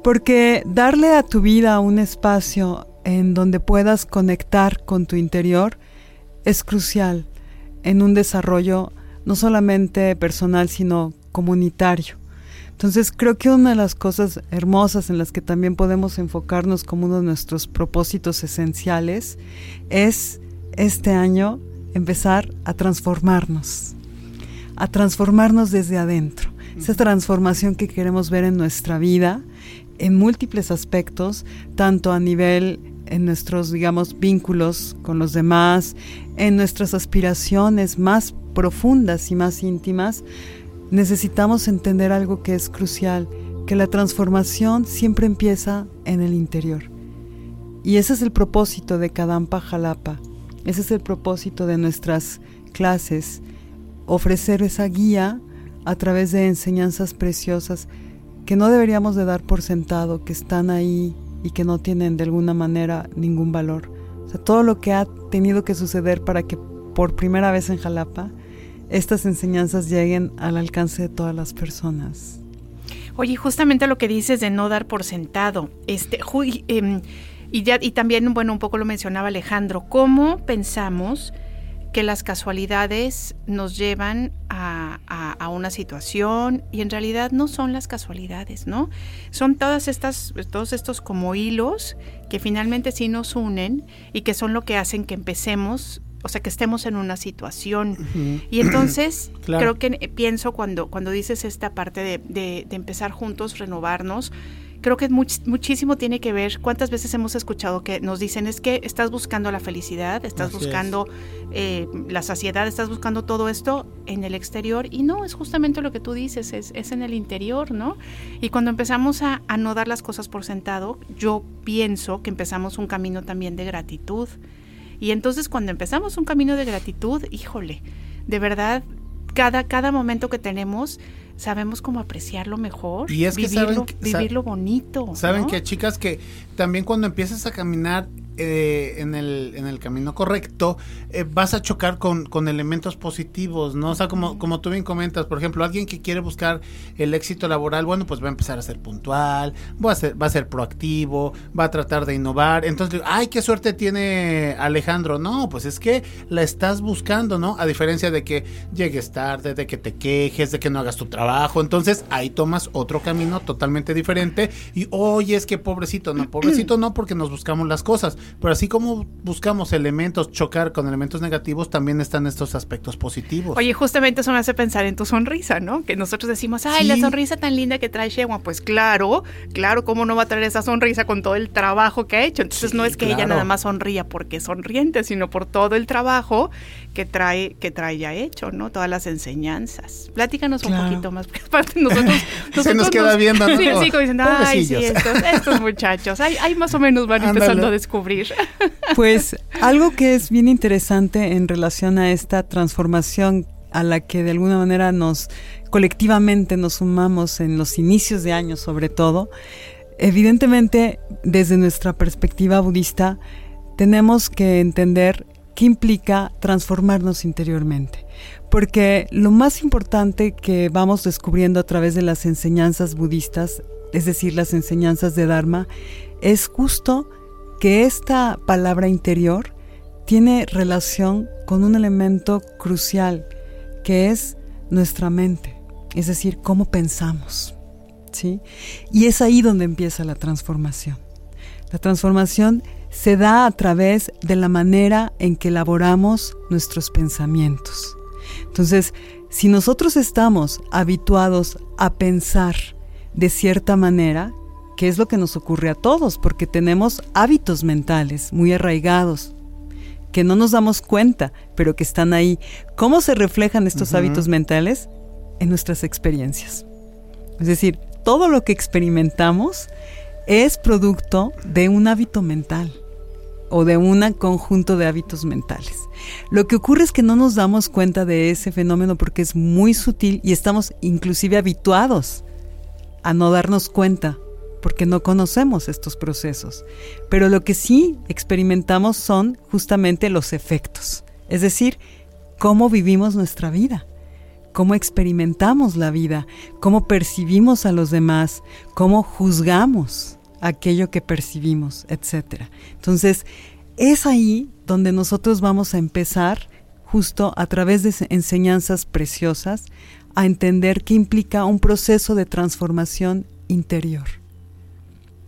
Porque darle a tu vida un espacio en donde puedas conectar con tu interior es crucial en un desarrollo no solamente personal, sino comunitario. Entonces creo que una de las cosas hermosas en las que también podemos enfocarnos como uno de nuestros propósitos esenciales es este año empezar a transformarnos, a transformarnos desde adentro. Esa transformación que queremos ver en nuestra vida, en múltiples aspectos, tanto a nivel en nuestros, digamos, vínculos con los demás, en nuestras aspiraciones más profundas y más íntimas, necesitamos entender algo que es crucial, que la transformación siempre empieza en el interior. Y ese es el propósito de Kadampa Jalapa, ese es el propósito de nuestras clases, ofrecer esa guía a través de enseñanzas preciosas que no deberíamos de dar por sentado, que están ahí y que no tienen de alguna manera ningún valor. O sea, todo lo que ha tenido que suceder para que por primera vez en Jalapa estas enseñanzas lleguen al alcance de todas las personas. Oye, justamente lo que dices de no dar por sentado, este, em, y, ya, y también, bueno, un poco lo mencionaba Alejandro, ¿cómo pensamos que las casualidades nos llevan a, a, una situación y en realidad no son las casualidades, ¿no? Son todas estas, todos estos como hilos que finalmente sí nos unen y que son lo que hacen que empecemos o sea, que estemos en una situación. Y entonces, creo que pienso cuando, cuando dices esta parte de, de, de empezar juntos, renovarnos, creo que muchísimo tiene que ver, cuántas veces hemos escuchado que nos dicen es que estás buscando la felicidad, estás buscando eh, la saciedad, estás buscando todo esto en el exterior y no, es justamente lo que tú dices, es, es en el interior, ¿no? Y cuando empezamos a, a no dar las cosas por sentado, yo pienso que empezamos un camino también de gratitud. Y entonces cuando empezamos un camino de gratitud, híjole, de verdad, cada, cada momento que tenemos sabemos cómo apreciarlo mejor y es que vivirlo, saben, vivirlo bonito. Saben que chicas que también cuando empiezas a caminar eh, en, el, en el camino correcto, eh, vas a chocar con, con, elementos positivos, ¿no? O sea, como, como tú bien comentas, por ejemplo, alguien que quiere buscar el éxito laboral, bueno, pues va a empezar a ser puntual, va a ser, va a ser proactivo, va a tratar de innovar. Entonces, ay, qué suerte tiene Alejandro. No, pues es que la estás buscando, ¿no? A diferencia de que llegues tarde, de que te quejes, de que no hagas tu trabajo. Entonces, ahí tomas otro camino totalmente diferente. Y, oye, es que pobrecito, no, pobrecito no, porque nos buscamos las cosas pero así como buscamos elementos, chocar con elementos negativos, también están estos aspectos positivos. Oye, justamente eso me hace pensar en tu sonrisa, ¿no? Que nosotros decimos, ay, la sonrisa tan linda que trae Shewan. Pues claro, claro, ¿cómo no va a traer esa sonrisa con todo el trabajo que ha hecho? Entonces no es que ella nada más sonría porque es sonriente, sino por todo el trabajo que trae, que trae ya hecho, ¿no? Todas las enseñanzas. Platícanos un poquito más, porque aparte nosotros, Se nos queda viendo, Sí, sí, diciendo, ay, sí, estos, estos muchachos, ahí, más o menos van empezando a descubrir. Pues algo que es bien interesante en relación a esta transformación a la que de alguna manera nos colectivamente nos sumamos en los inicios de año sobre todo, evidentemente desde nuestra perspectiva budista tenemos que entender qué implica transformarnos interiormente. Porque lo más importante que vamos descubriendo a través de las enseñanzas budistas, es decir, las enseñanzas de Dharma, es justo que esta palabra interior tiene relación con un elemento crucial, que es nuestra mente, es decir, cómo pensamos. ¿sí? Y es ahí donde empieza la transformación. La transformación se da a través de la manera en que elaboramos nuestros pensamientos. Entonces, si nosotros estamos habituados a pensar de cierta manera, que es lo que nos ocurre a todos, porque tenemos hábitos mentales muy arraigados, que no nos damos cuenta, pero que están ahí. ¿Cómo se reflejan estos hábitos mentales? En nuestras experiencias. Es decir, todo lo que experimentamos es producto de un hábito mental o de un conjunto de hábitos mentales. Lo que ocurre es que no nos damos cuenta de ese fenómeno porque es muy sutil y estamos inclusive habituados a no darnos cuenta porque no conocemos estos procesos. Pero lo que sí experimentamos son justamente los efectos, es decir, cómo vivimos nuestra vida, cómo experimentamos la vida, cómo percibimos a los demás, cómo juzgamos aquello que percibimos, etc. Entonces, es ahí donde nosotros vamos a empezar, justo a través de enseñanzas preciosas, a entender que implica un proceso de transformación interior,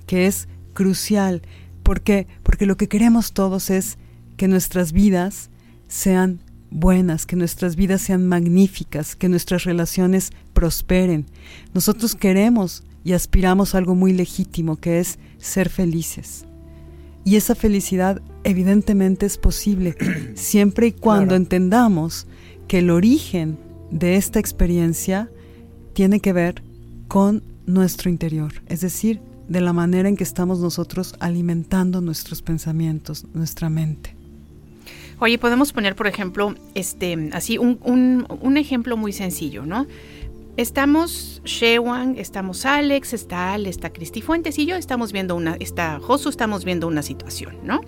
que es crucial. ¿Por qué? Porque lo que queremos todos es que nuestras vidas sean buenas, que nuestras vidas sean magníficas, que nuestras relaciones prosperen. Nosotros queremos y aspiramos a algo muy legítimo, que es ser felices. Y esa felicidad evidentemente es posible siempre y cuando entendamos que el origen de esta experiencia tiene que ver con nuestro interior, es decir, de la manera en que estamos nosotros alimentando nuestros pensamientos, nuestra mente. Oye, podemos poner, por ejemplo, este, así un, un, un ejemplo muy sencillo, ¿no? Estamos Shewan, estamos Alex, está Ale, está Cristi Fuentes y yo estamos viendo una, está Josu, estamos viendo una situación, ¿no?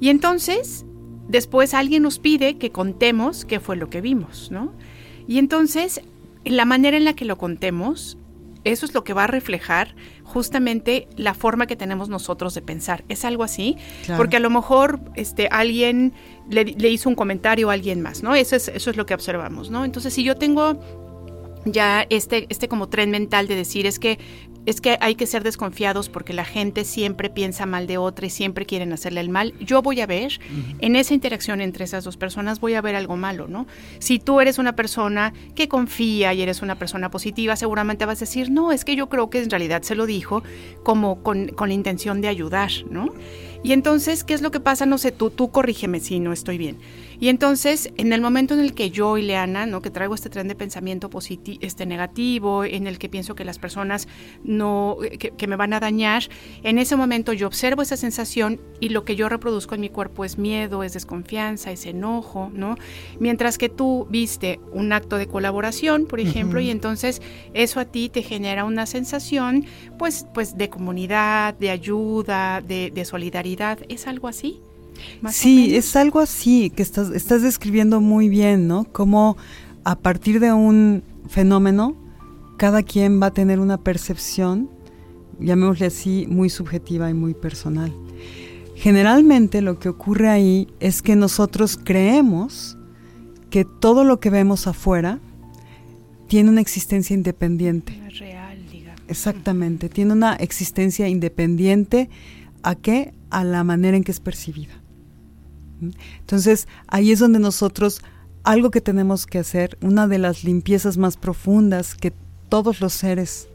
Y entonces, después alguien nos pide que contemos qué fue lo que vimos, ¿no? Y entonces, la manera en la que lo contemos, eso es lo que va a reflejar justamente la forma que tenemos nosotros de pensar. Es algo así, Claro. porque a lo mejor este, alguien le, le hizo un comentario a alguien más, ¿no? Eso es, eso es lo que observamos, ¿no? Entonces, si yo tengo ya este, este como tren mental de decir es que es que hay que ser desconfiados porque la gente siempre piensa mal de otra y siempre quieren hacerle el mal. Yo voy a ver, en esa interacción entre esas dos personas, voy a ver algo malo, ¿no? Si tú eres una persona que confía y eres una persona positiva, seguramente vas a decir, no, es que yo creo que en realidad se lo dijo como con, con la intención de ayudar, ¿no? Y entonces, ¿qué es lo que pasa? No sé, tú, tú corrígeme si no estoy bien. Y entonces, en el momento en el que yo y Leana, ¿no? que traigo este tren de pensamiento positivo, este negativo, en el que pienso que las personas no, que, que me van a dañar, en ese momento yo observo esa sensación y lo que yo reproduzco en mi cuerpo es miedo, es desconfianza, es enojo, ¿no? Mientras que tú viste un acto de colaboración, por ejemplo, y entonces eso a ti te genera una sensación, pues, pues de comunidad, de ayuda, de, de solidaridad. ¿Es algo así? Más Sí, es algo así que estás, estás describiendo muy bien, ¿no? Como a partir de un fenómeno, cada quien va a tener una percepción, llamémosle así, muy subjetiva y muy personal. Generalmente lo que ocurre ahí es que nosotros creemos que todo lo que vemos afuera tiene una existencia independiente. real, digamos. Exactamente, tiene una existencia independiente a qué? A la manera en que es percibida. Entonces, ahí es donde nosotros, algo que tenemos que hacer, una de las limpiezas más profundas que todos los seres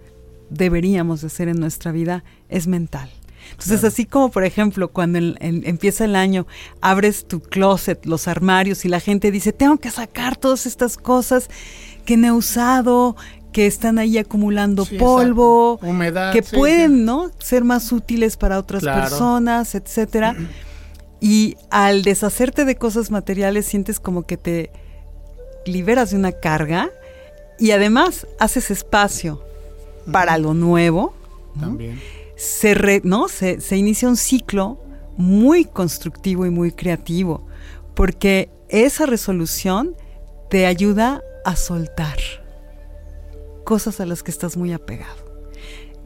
deberíamos de hacer en nuestra vida, es mental. Entonces, así como por ejemplo, cuando el- empieza el año, abres tu closet, los armarios y la gente dice, tengo que sacar todas estas cosas que no he usado, que están ahí acumulando Sí, polvo. Humedad, que sí, pueden, ¿no? Ser más útiles para otras Claro. personas, etcétera. Y al deshacerte de cosas materiales sientes como que te liberas de una carga y además haces espacio para lo nuevo. ¿no? También. Se, re- ¿no? se, se inicia un ciclo muy constructivo y muy creativo, porque esa resolución te ayuda a soltar cosas a las que estás muy apegado.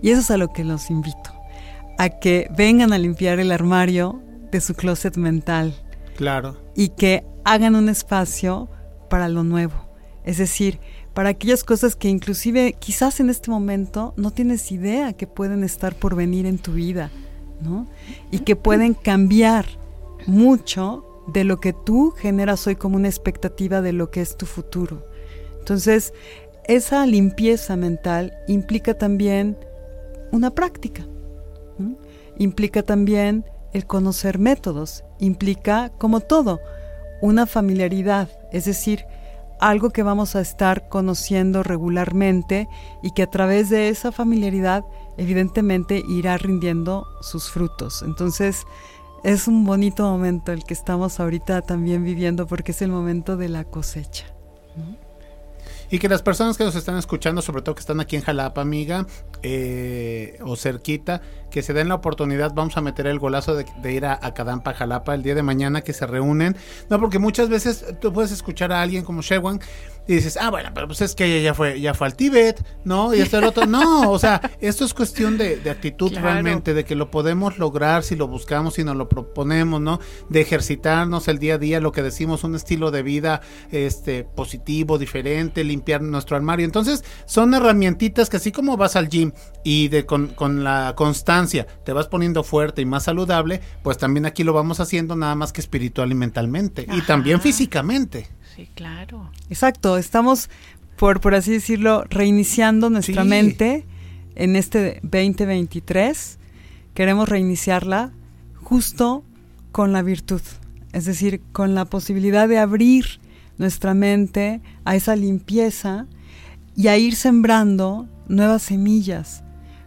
Y eso es a lo que los invito, a que vengan a limpiar el armario de su closet mental Claro. y que hagan un espacio para lo nuevo. Es decir, para aquellas cosas que inclusive quizás en este momento no tienes idea que pueden estar por venir en tu vida, ¿no? Y que pueden cambiar mucho de lo que tú generas hoy como una expectativa de lo que es tu futuro. Entonces, esa limpieza mental implica también una práctica. ¿no? Implica también el conocer métodos, implica, como todo, una familiaridad, es decir, algo que vamos a estar conociendo regularmente y que a través de esa familiaridad evidentemente irá rindiendo sus frutos. Entonces, es un bonito momento el que estamos ahorita también viviendo porque es el momento de la cosecha. Y que las personas que nos están escuchando, sobre todo que están aquí en Jalapa, amiga, eh, o cerquita, que se den la oportunidad, vamos a meter el golazo de, de ir a, a Jalapa, el día de mañana, que se reúnen. No, porque muchas veces tú puedes escuchar a alguien como Shewan y dices, ah, bueno, pero pues es que ella ya fue, ya fue al Tíbet, ¿no? Y esto el otro. No, o sea, esto es cuestión de, de actitud Claro. realmente, de que lo podemos lograr si lo buscamos, si nos lo proponemos, ¿no? De ejercitarnos el día a día, lo que decimos, un estilo de vida este positivo, diferente, limpiar limpiar nuestro armario. Entonces, son herramientitas que así como vas al gym y de con, con la constancia te vas poniendo fuerte y más saludable, pues también aquí lo vamos haciendo nada más que espiritual y mentalmente. Y también físicamente. Sí, claro. Exacto, estamos, por, por así decirlo, reiniciando nuestra Sí. mente en este 2023. Queremos reiniciarla justo con la virtud, es decir, con la posibilidad de abrir nuestra mente a esa limpieza y a ir sembrando nuevas semillas,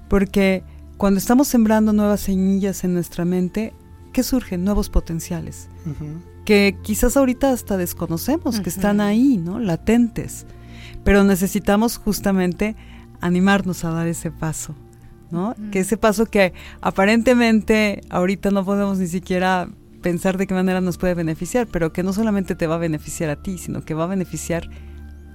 porque cuando estamos sembrando nuevas semillas en nuestra mente, ¿qué surgen? Nuevos potenciales que quizás ahorita hasta desconocemos, que están ahí, ¿no? Latentes. Pero necesitamos justamente animarnos a dar ese paso, ¿no? Que ese paso que aparentemente ahorita no podemos ni siquiera pensar de qué manera nos puede beneficiar, pero que no solamente te va a beneficiar a ti, sino que va a beneficiar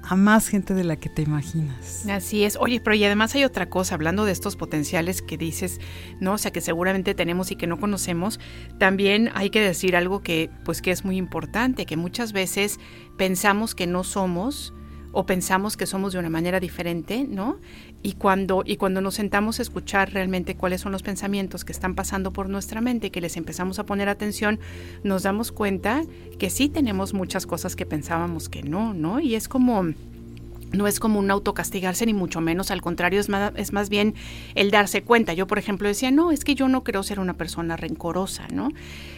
a más gente de la que te imaginas. Así es. Oye, pero y además hay otra cosa, hablando de estos potenciales que dices, ¿no? O sea, que seguramente tenemos y que no conocemos, también hay que decir algo que, pues, que es muy importante, que muchas veces pensamos que no somos o pensamos que somos de una manera diferente, ¿no? Y cuando, y cuando nos sentamos a escuchar realmente cuáles son los pensamientos que están pasando por nuestra mente, que les empezamos a poner atención, nos damos cuenta que sí tenemos muchas cosas que pensábamos que no, ¿no? Y es como no es como un autocastigarse ni mucho menos, al contrario, es más, es más bien el darse cuenta. Yo, por ejemplo, decía, no, es que yo no creo ser una persona rencorosa, ¿no?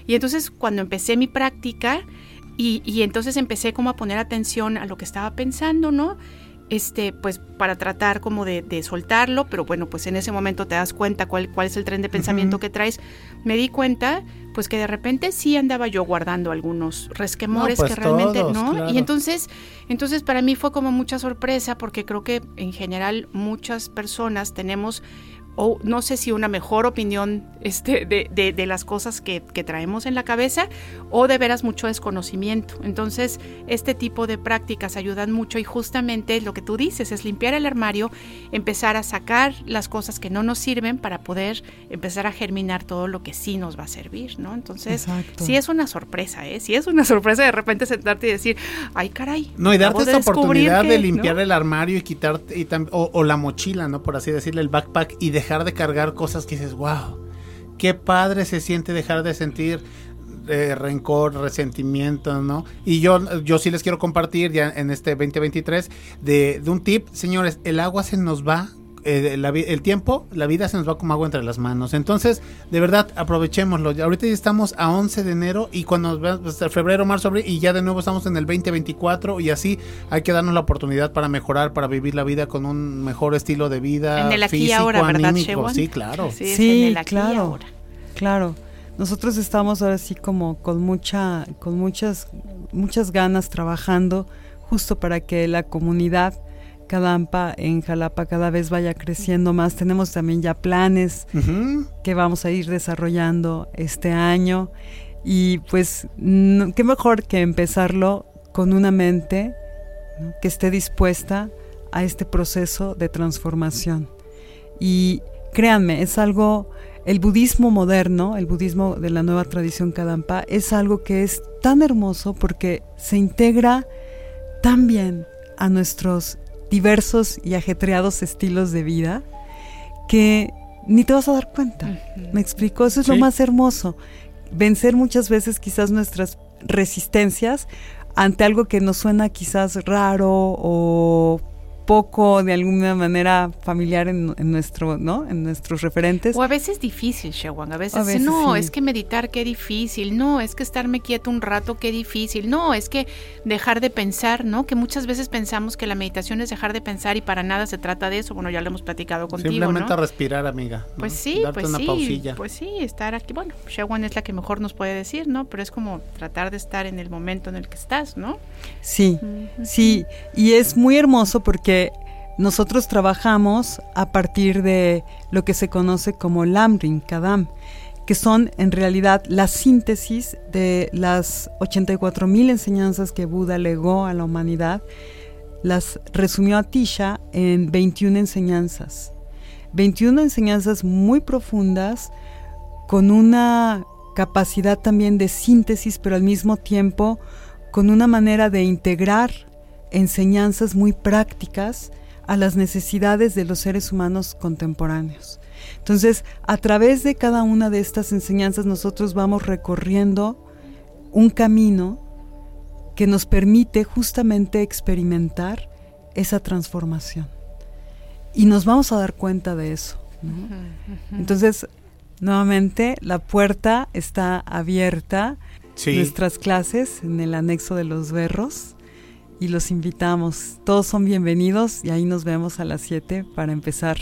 Y entonces cuando empecé mi práctica y, y entonces empecé como a poner atención a lo que estaba pensando, ¿no? Este, pues para tratar como de, de soltarlo, pero bueno, pues en ese momento te das cuenta cuál, cuál es el tren de pensamiento que traes. Me di cuenta, pues que de repente sí andaba yo guardando algunos resquemores No, pues que realmente, todos, ¿no? claro. Y entonces, entonces para mí fue como mucha sorpresa porque creo que en general muchas personas tenemos o no sé si una mejor opinión este, de, de- de las cosas que, que traemos en la cabeza o de veras mucho desconocimiento. Entonces, este tipo de prácticas ayudan mucho y justamente lo que tú dices es limpiar el armario, empezar a sacar las cosas que no nos sirven para poder empezar a germinar todo lo que sí nos va a servir, ¿no? Entonces, Exacto. sí es una sorpresa, ¿eh? Sí es una sorpresa de repente sentarte y decir, ay caray. No, y darte de esta oportunidad que", de ¿no? limpiar el armario y quitarte, y o, o la mochila, ¿no? Por así decirle, el backpack y dejar de cargar cosas que dices, wow, qué padre se siente dejar de sentir eh, rencor, resentimiento, ¿no? Y yo, yo sí les quiero compartir ya en este 2023 de, de un tip, señores, el agua se nos va. Eh, la el tiempo, la vida se nos va como agua entre las manos. Entonces, de verdad, aprovechémoslo. Ahorita ya estamos a 11 de enero y cuando nos veamos hasta febrero, marzo, abril y ya de nuevo estamos en el 2024 y así hay que darnos la oportunidad para mejorar, para vivir la vida con un mejor estilo de vida. En el aquí físico, ahora, ¿verdad? Sí, claro. Sí, en el aquí claro. ahora. Claro. Nosotros estamos ahora sí como con mucha, con muchas, muchas ganas trabajando justo para que la comunidad Cadampa en Jalapa cada vez vaya creciendo más. Tenemos también ya planes que vamos a ir desarrollando este año y pues no- qué mejor que empezarlo con una mente ¿no? que esté dispuesta a este proceso de transformación. Y créanme, es algo, el budismo moderno, el budismo de la nueva tradición Kadampa, es algo que es tan hermoso porque se integra tan bien a nuestros diversos y ajetreados estilos de vida que ni te vas a dar cuenta. ¿Me explico? Eso es lo más hermoso. Vencer muchas veces quizás nuestras resistencias ante algo que nos suena quizás raro o poco de alguna manera familiar en, en nuestro, ¿no? En nuestros referentes. O a veces difícil, Shewan. A veces, A veces no, sí. es que meditar qué difícil, no, es que estarme quieto un rato qué difícil, no, es que dejar de pensar, ¿no? Que muchas veces pensamos que la meditación es dejar de pensar y para nada se trata de eso. Bueno, ya lo hemos platicado contigo, Simplemente ¿no? respirar, amiga. ¿no? Pues sí, Darte pues una sí, pausilla. pues sí, estar aquí. Bueno, Shewan es la que mejor nos puede decir, ¿no? Pero es como tratar de estar en el momento en el que estás, ¿no? Sí, sí, y es muy hermoso porque nosotros trabajamos a partir de lo que se conoce como Lamrim Kadam, que son en realidad la síntesis de las 84 mil enseñanzas que Buda legó a la humanidad, las resumió a Tisha en 21 enseñanzas. 21 enseñanzas muy profundas, con una capacidad también de síntesis, pero al mismo tiempo con una manera de integrar enseñanzas muy prácticas a las necesidades de los seres humanos contemporáneos. Entonces, a través de cada una de estas enseñanzas nosotros vamos recorriendo un camino que nos permite justamente experimentar esa transformación. Y nos vamos a dar cuenta de eso. ¿no? Entonces, nuevamente, la puerta está abierta. Sí. Nuestras clases en el anexo de los berros. Y los invitamos. Todos son bienvenidos y ahí nos vemos a las 7 para empezar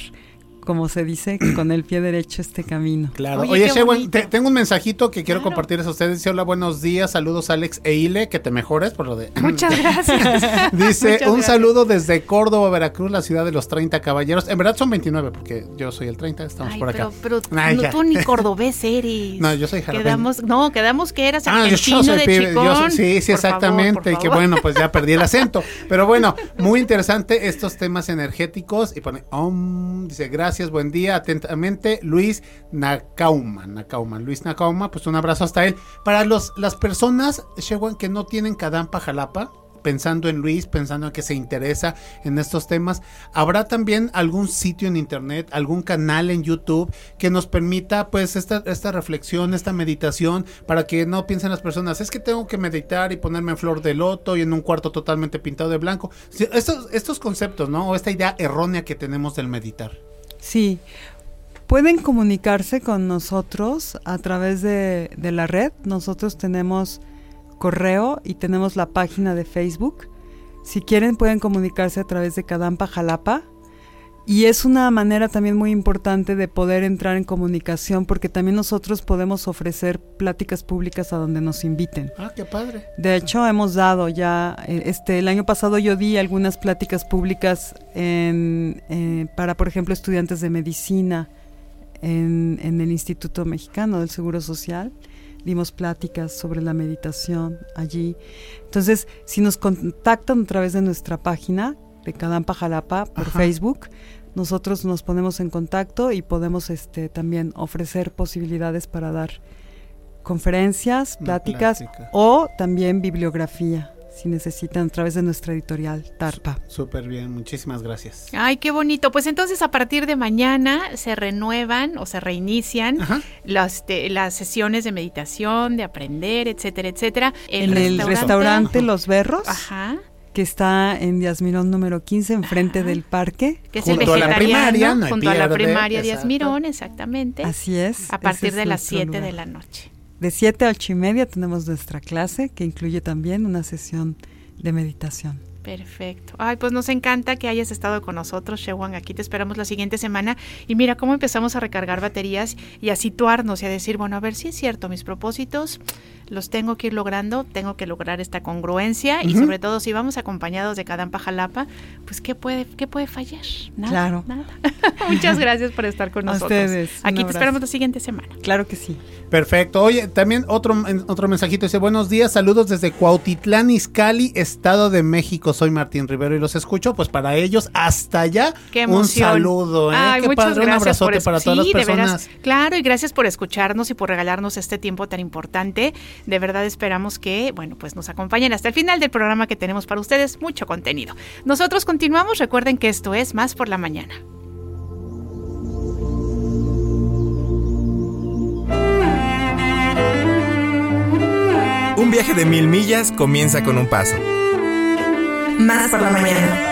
como se dice, con el pie derecho este camino. Claro. Oye, Shewan, te- tengo un mensajito que quiero compartirles a ustedes. Dice, hola, buenos días, saludos Alex e Ile, que te mejores por lo de... Muchas gracias. Dice, Muchas un gracias. saludo desde Córdoba, Veracruz, la ciudad de los 30 caballeros. En verdad son 29, porque yo soy el 30, estamos Ay, por acá. pero, pero Ay, no, tú ni cordobés eres. No, yo soy jalapeño. Quedamos, no, quedamos que eras Ah, yo, argentino yo soy de pibe, yo soy- chicón. sí, sí, Por exactamente. y que bueno, pues ya perdí el acento. Pero bueno, muy interesante estos temas energéticos. Y pone, "Om", dice, gracias, buen día, atentamente, Luis Nakauma. Nakauma, Luis Nakauma, pues un abrazo hasta él. Para los, las personas, Shewan, que no tienen Kadampa Jalapa, pensando en Luis, pensando en que se interesa en estos temas, ¿habrá también algún sitio en internet, algún canal en YouTube que nos permita pues esta, esta reflexión, esta meditación, para que no piensen las personas, es que tengo que meditar y ponerme en flor de loto y en un cuarto totalmente pintado de blanco? Estos, estos conceptos, ¿no? O esta idea errónea que tenemos del meditar. Sí, pueden comunicarse con nosotros a través de, de la red. Nosotros tenemos correo y tenemos la página de Facebook. Si quieren pueden comunicarse a través de Cadampa Jalapa. Y es una manera también muy importante de poder entrar en comunicación porque también nosotros podemos ofrecer pláticas públicas a donde nos inviten. Ah, qué padre. De hecho, hemos dado ya, eh, este, el año pasado yo di algunas pláticas públicas en, eh, para, por ejemplo, estudiantes de medicina en, en el Instituto Mexicano del Seguro Social. Dimos pláticas sobre la meditación allí. Entonces, si nos contactan a través de nuestra página de Cadampa Jalapa por Ajá. Facebook, nosotros nos ponemos en contacto y podemos este, también ofrecer posibilidades para dar conferencias, pláticas plática. o también bibliografía, si necesitan, a través de nuestra editorial Tarpa. Súper bien, muchísimas gracias. Ay, qué bonito. Pues entonces a partir de mañana se renuevan o se reinician las, de- las sesiones de meditación, de aprender, etcétera, etcétera. En el restaurante Los Berros, Ajá. Que está en Díaz Mirón número 15, enfrente del parque. Que es el vegetariano, junto a la primaria Díaz Mirón, exactamente. Así es. A partir de las nuestro 7 lugar. de la noche. De 7 a 8 y media tenemos nuestra clase, que incluye también una sesión de meditación. Perfecto. Ay, pues nos encanta que hayas estado con nosotros, Shewan. Aquí te esperamos la siguiente semana. Y mira cómo empezamos a recargar baterías y a situarnos y a decir, bueno, a ver si es cierto, mis propósitos los tengo que ir logrando, tengo que lograr esta congruencia y sobre todo si vamos acompañados de Cadampa Jalapa, pues ¿qué puede, qué puede fallar? Nada, Claro. nada. Muchas gracias por estar con A nosotros. ustedes, Aquí te esperamos la siguiente semana. Claro que sí. Perfecto. Oye, también otro, otro mensajito dice, buenos días, saludos desde Cuautitlán, Izcalli, Estado de México. Soy Martín Rivero y los escucho. Pues para ellos, hasta allá, Qué un saludo. ¿eh? Ay, Qué muchas padre, un gracias abrazote para todas las sí, de veras. personas. Claro, y gracias por escucharnos y por regalarnos este tiempo tan importante. De verdad esperamos que, bueno, pues nos acompañen hasta el final del programa que tenemos para ustedes. Mucho contenido. Nosotros continuamos. Recuerden que esto es Más por la Mañana. Un viaje de mil millas comienza con un paso. Más por la mañana.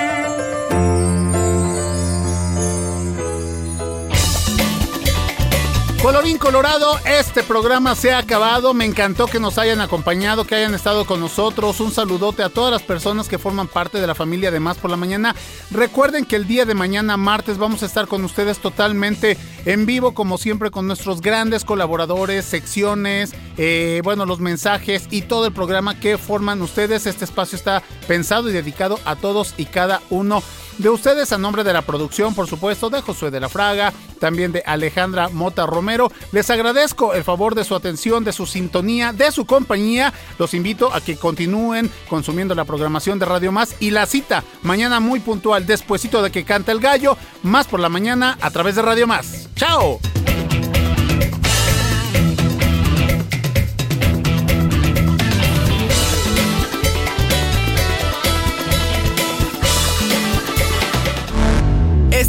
Colorín Colorado, este programa se ha acabado. Me encantó que nos hayan acompañado, que hayan estado con nosotros. Un saludote a todas las personas que forman parte de la familia de Más por la Mañana. Recuerden que el día de mañana, martes, vamos a estar con ustedes totalmente en vivo, como siempre, con nuestros grandes colaboradores, secciones, eh, bueno, los mensajes y todo el programa que forman ustedes. Este espacio está pensado y dedicado a todos y cada uno de ustedes a nombre de la producción, por supuesto, de Josué de la Fraga, también de Alejandra Mota Romero. Les agradezco el favor de su atención, de su sintonía, de su compañía. Los invito a que continúen consumiendo la programación de Radio Más y la cita mañana muy puntual, despuesito de que canta el gallo, más por la mañana a través de Radio Más. ¡Chao!